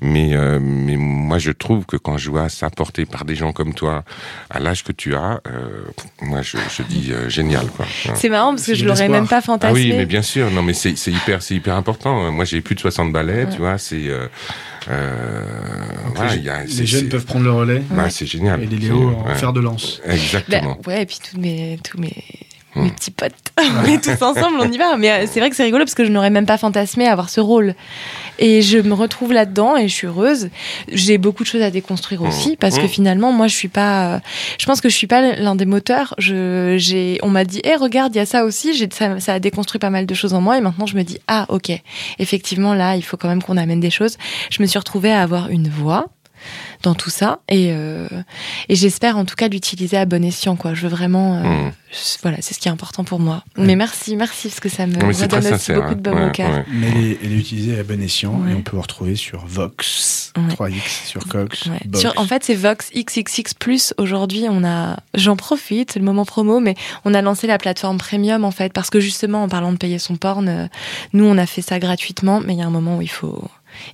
Mais, euh, mais moi, je trouve que quand je vois ça porté par des gens comme toi, à l'âge que tu as, euh, moi, je, je dis euh, génial, quoi. C'est marrant parce que je l'aurais même pas Ah fantasmé. oui, mais bien sûr. Non, mais c'est c'est hyper, c'est hyper important. Moi, j'ai plus de 60 ballets, Ouais. tu vois. C'est, euh, euh, voilà, il y a- c'est- Les jeunes c'est- peuvent prendre le relais bah, c'est génial. et les Léo en Ouais. fer de lance. Exactement. Ben, ouais, et puis tous mes, tous mes. Mes petits potes, on est tous ensemble, on y va. Mais euh, c'est vrai que c'est rigolo parce que je n'aurais même pas fantasmé avoir ce rôle. Et je me retrouve là-dedans et je suis heureuse. J'ai beaucoup de choses à déconstruire aussi parce que Hmm. finalement, moi, je suis pas. euh, Je pense que je suis pas l'un des moteurs. Je, j'ai, on m'a dit, hé, regarde, il y a ça aussi. Ça, ça a déconstruit pas mal de choses en moi et maintenant je me dis, ah, ok, effectivement, là, il faut quand même qu'on amène des choses. Je me suis retrouvée à avoir une voix dans tout ça et, euh, et j'espère en tout cas l'utiliser à bon escient quoi je veux vraiment euh, Mm. je- voilà c'est ce qui est important pour moi mais merci merci parce que ça me redonne aussi sincère. beaucoup de hein. baume au Ouais, cœur ouais. Mais elle est, elle est utilisée à bon escient Ouais. et on peut vous retrouver sur Vox, Ouais. 3X, sur Cox, Ouais. Box. Sur- en fait, c'est Vox XXX Plus. Aujourd'hui, on a, j'en profite, c'est le moment promo, mais on a lancé la plateforme premium en fait, parce que justement, en parlant de payer son porn, euh, nous, on a fait ça gratuitement, mais il y a un moment où il faut,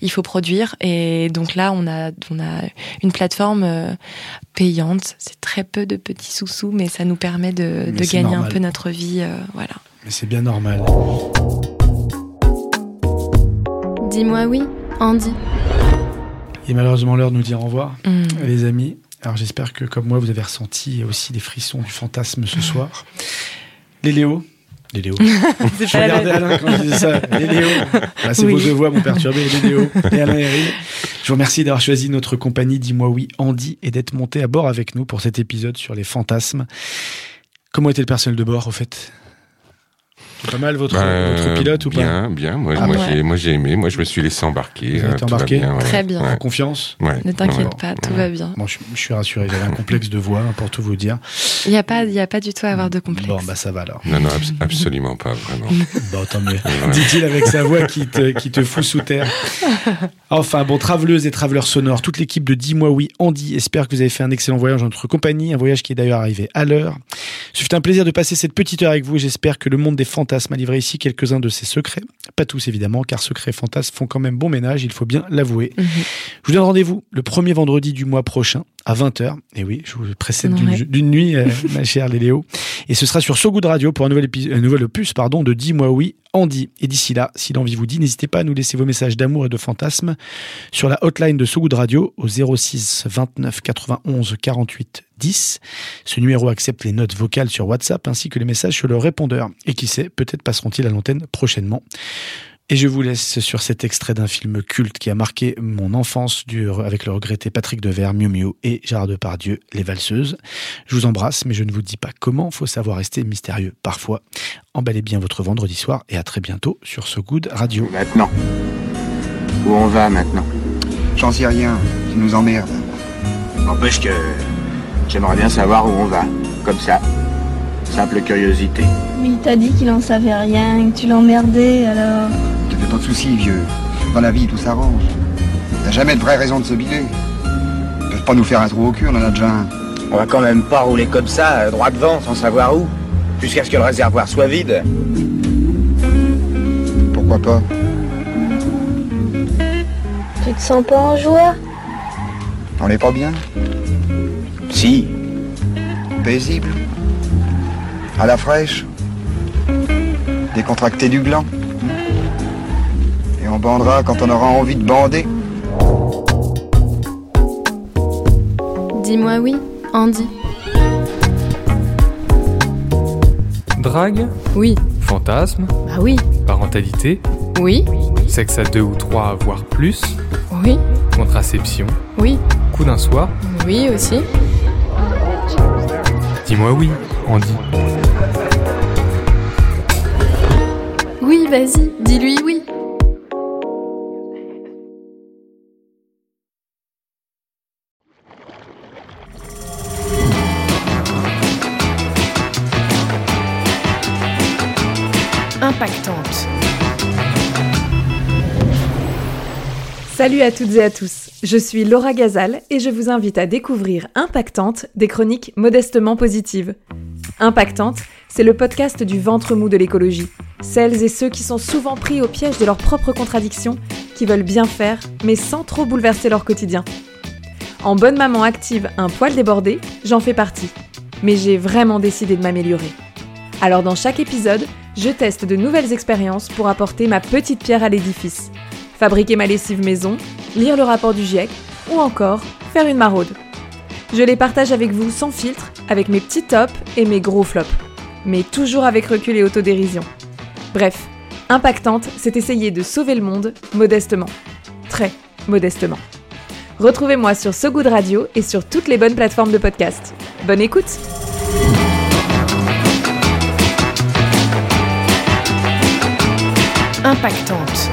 il faut produire, et donc là, on a, on a une plateforme euh, payante. C'est très peu de petits sous-sous, mais ça nous permet de, gagner normal. un peu notre vie, euh, voilà. Mais c'est bien normal. Dis-moi oui, Andy. Il est malheureusement l'heure de nous dire au revoir, Mm. les amis. Alors j'espère que comme moi, vous avez ressenti aussi des frissons du fantasme ce soir. Les Léo. Les Léo. C'est Je pas la regardais Alain quand je disais ça. Les Léo. Là, c'est Oui. vos deux voix m'ont perturbé. Les Léo et Alain Herry. Je vous remercie d'avoir choisi notre compagnie Dis-moi oui, Andy, et d'être monté à bord avec nous pour cet épisode sur les fantasmes. Comment était le personnel de bord, au fait? Pas mal votre, Bah, votre pilote ou pas Bien, bien. Moi, Ah moi, ouais. j'ai, moi, j'ai aimé. Moi, je me suis laissé embarquer. Vous va embarqué bien, ouais. Très bien. Ouais. En confiance Ouais. Ne t'inquiète Ouais. pas, tout va bien. Bon, je, je suis rassuré, j'avais un complexe de voix, hein, pour tout vous dire. Il n'y a, pas- il y a pas du tout à avoir de complexe. Bon, bah ça va alors. Non, non, abs- absolument pas, vraiment. Bon, tant mieux. Dit-il avec sa voix qui te, qui te fout sous terre. Enfin, bon, traveleuses et traveleurs sonores, toute l'équipe de Dis-moi oui, Andy, espère que vous avez fait un excellent voyage en notre compagnie, un voyage qui est d'ailleurs arrivé à l'heure. Ce fut un plaisir de passer cette petite heure avec vous et j'espère que le monde des fantasmes a livré ici quelques-uns de ses secrets. Pas tous évidemment, car secrets et fantasmes font quand même bon ménage, il faut bien l'avouer. Mhm. Je vous donne rendez-vous le premier vendredi du mois prochain à 20h. Et oui, je vous précède d'une nuit, euh, ma chère Léléo. Et ce sera sur So Good Radio pour un nouvel, un nouvel opus pardon, de Dis-moi oui, Andy. Et d'ici là, si l'envie vous dit, n'hésitez pas à nous laisser vos messages d'amour et de fantasmes sur la hotline de So Good Radio au 06 29 91 48 10. Ce numéro accepte les notes vocales sur WhatsApp ainsi que les messages sur le répondeur. Et qui sait, peut-être passeront-ils à l'antenne prochainement. Et je vous laisse sur cet extrait d'un film culte qui a marqué mon enfance avec le regretté Patrick Devers, Miu Miu et Gérard Depardieu, Les Valseuses. Je vous embrasse, mais je ne vous dis pas comment, faut savoir rester mystérieux parfois. Emballez bien votre vendredi soir et à très bientôt sur ce Good Radio. Maintenant. Où on va maintenant? J'en sais rien, tu nous emmerdes. N'empêche que j'aimerais bien savoir où on va. Comme ça. Simple curiosité. Mais il t'a dit qu'il en savait rien, que tu l'emmerdais, alors... Te fais pas de soucis, vieux. Dans la vie, tout s'arrange. T'as jamais de vraie raison de se biler. Ils peuvent pas nous faire un trou au cul, on en a déjà un. On va quand même pas rouler comme ça, droit devant, sans savoir où. Jusqu'à ce que le réservoir soit vide. Pourquoi pas? Tu te sens pas en joie On est pas bien? Si. Paisible? À la fraîche Décontracté du gland Et on bandera quand on aura envie de bander Dis-moi oui, Andy. Drague, Oui, fantasme, bah oui, parentalité, oui, sexe à deux ou trois, voire plus, oui, contraception, oui, coup d'un soir. oui aussi. Dis-moi oui, Andy. Vas-y, dis-lui oui. Impactante. Salut à toutes et à tous, je suis Laura Gazal et je vous invite à découvrir Impactante, des chroniques modestement positives. Impactante, c'est le podcast du ventre mou de l'écologie. Celles et ceux qui sont souvent pris au piège de leurs propres contradictions, qui veulent bien faire, mais sans trop bouleverser leur quotidien. En bonne maman active, un poil débordé, j'en fais partie. Mais j'ai vraiment décidé de m'améliorer. Alors dans chaque épisode, je teste de nouvelles expériences pour apporter ma petite pierre à l'édifice fabriquer ma lessive maison, lire le rapport du GIEC ou encore faire une maraude. Je les partage avec vous sans filtre, avec mes petits tops et mes gros flops, mais toujours avec recul et autodérision. Bref, impactante, c'est essayer de sauver le monde modestement. Très modestement. Retrouvez-moi sur So Good Radio et sur toutes les bonnes plateformes de podcast. Bonne écoute! Impactante.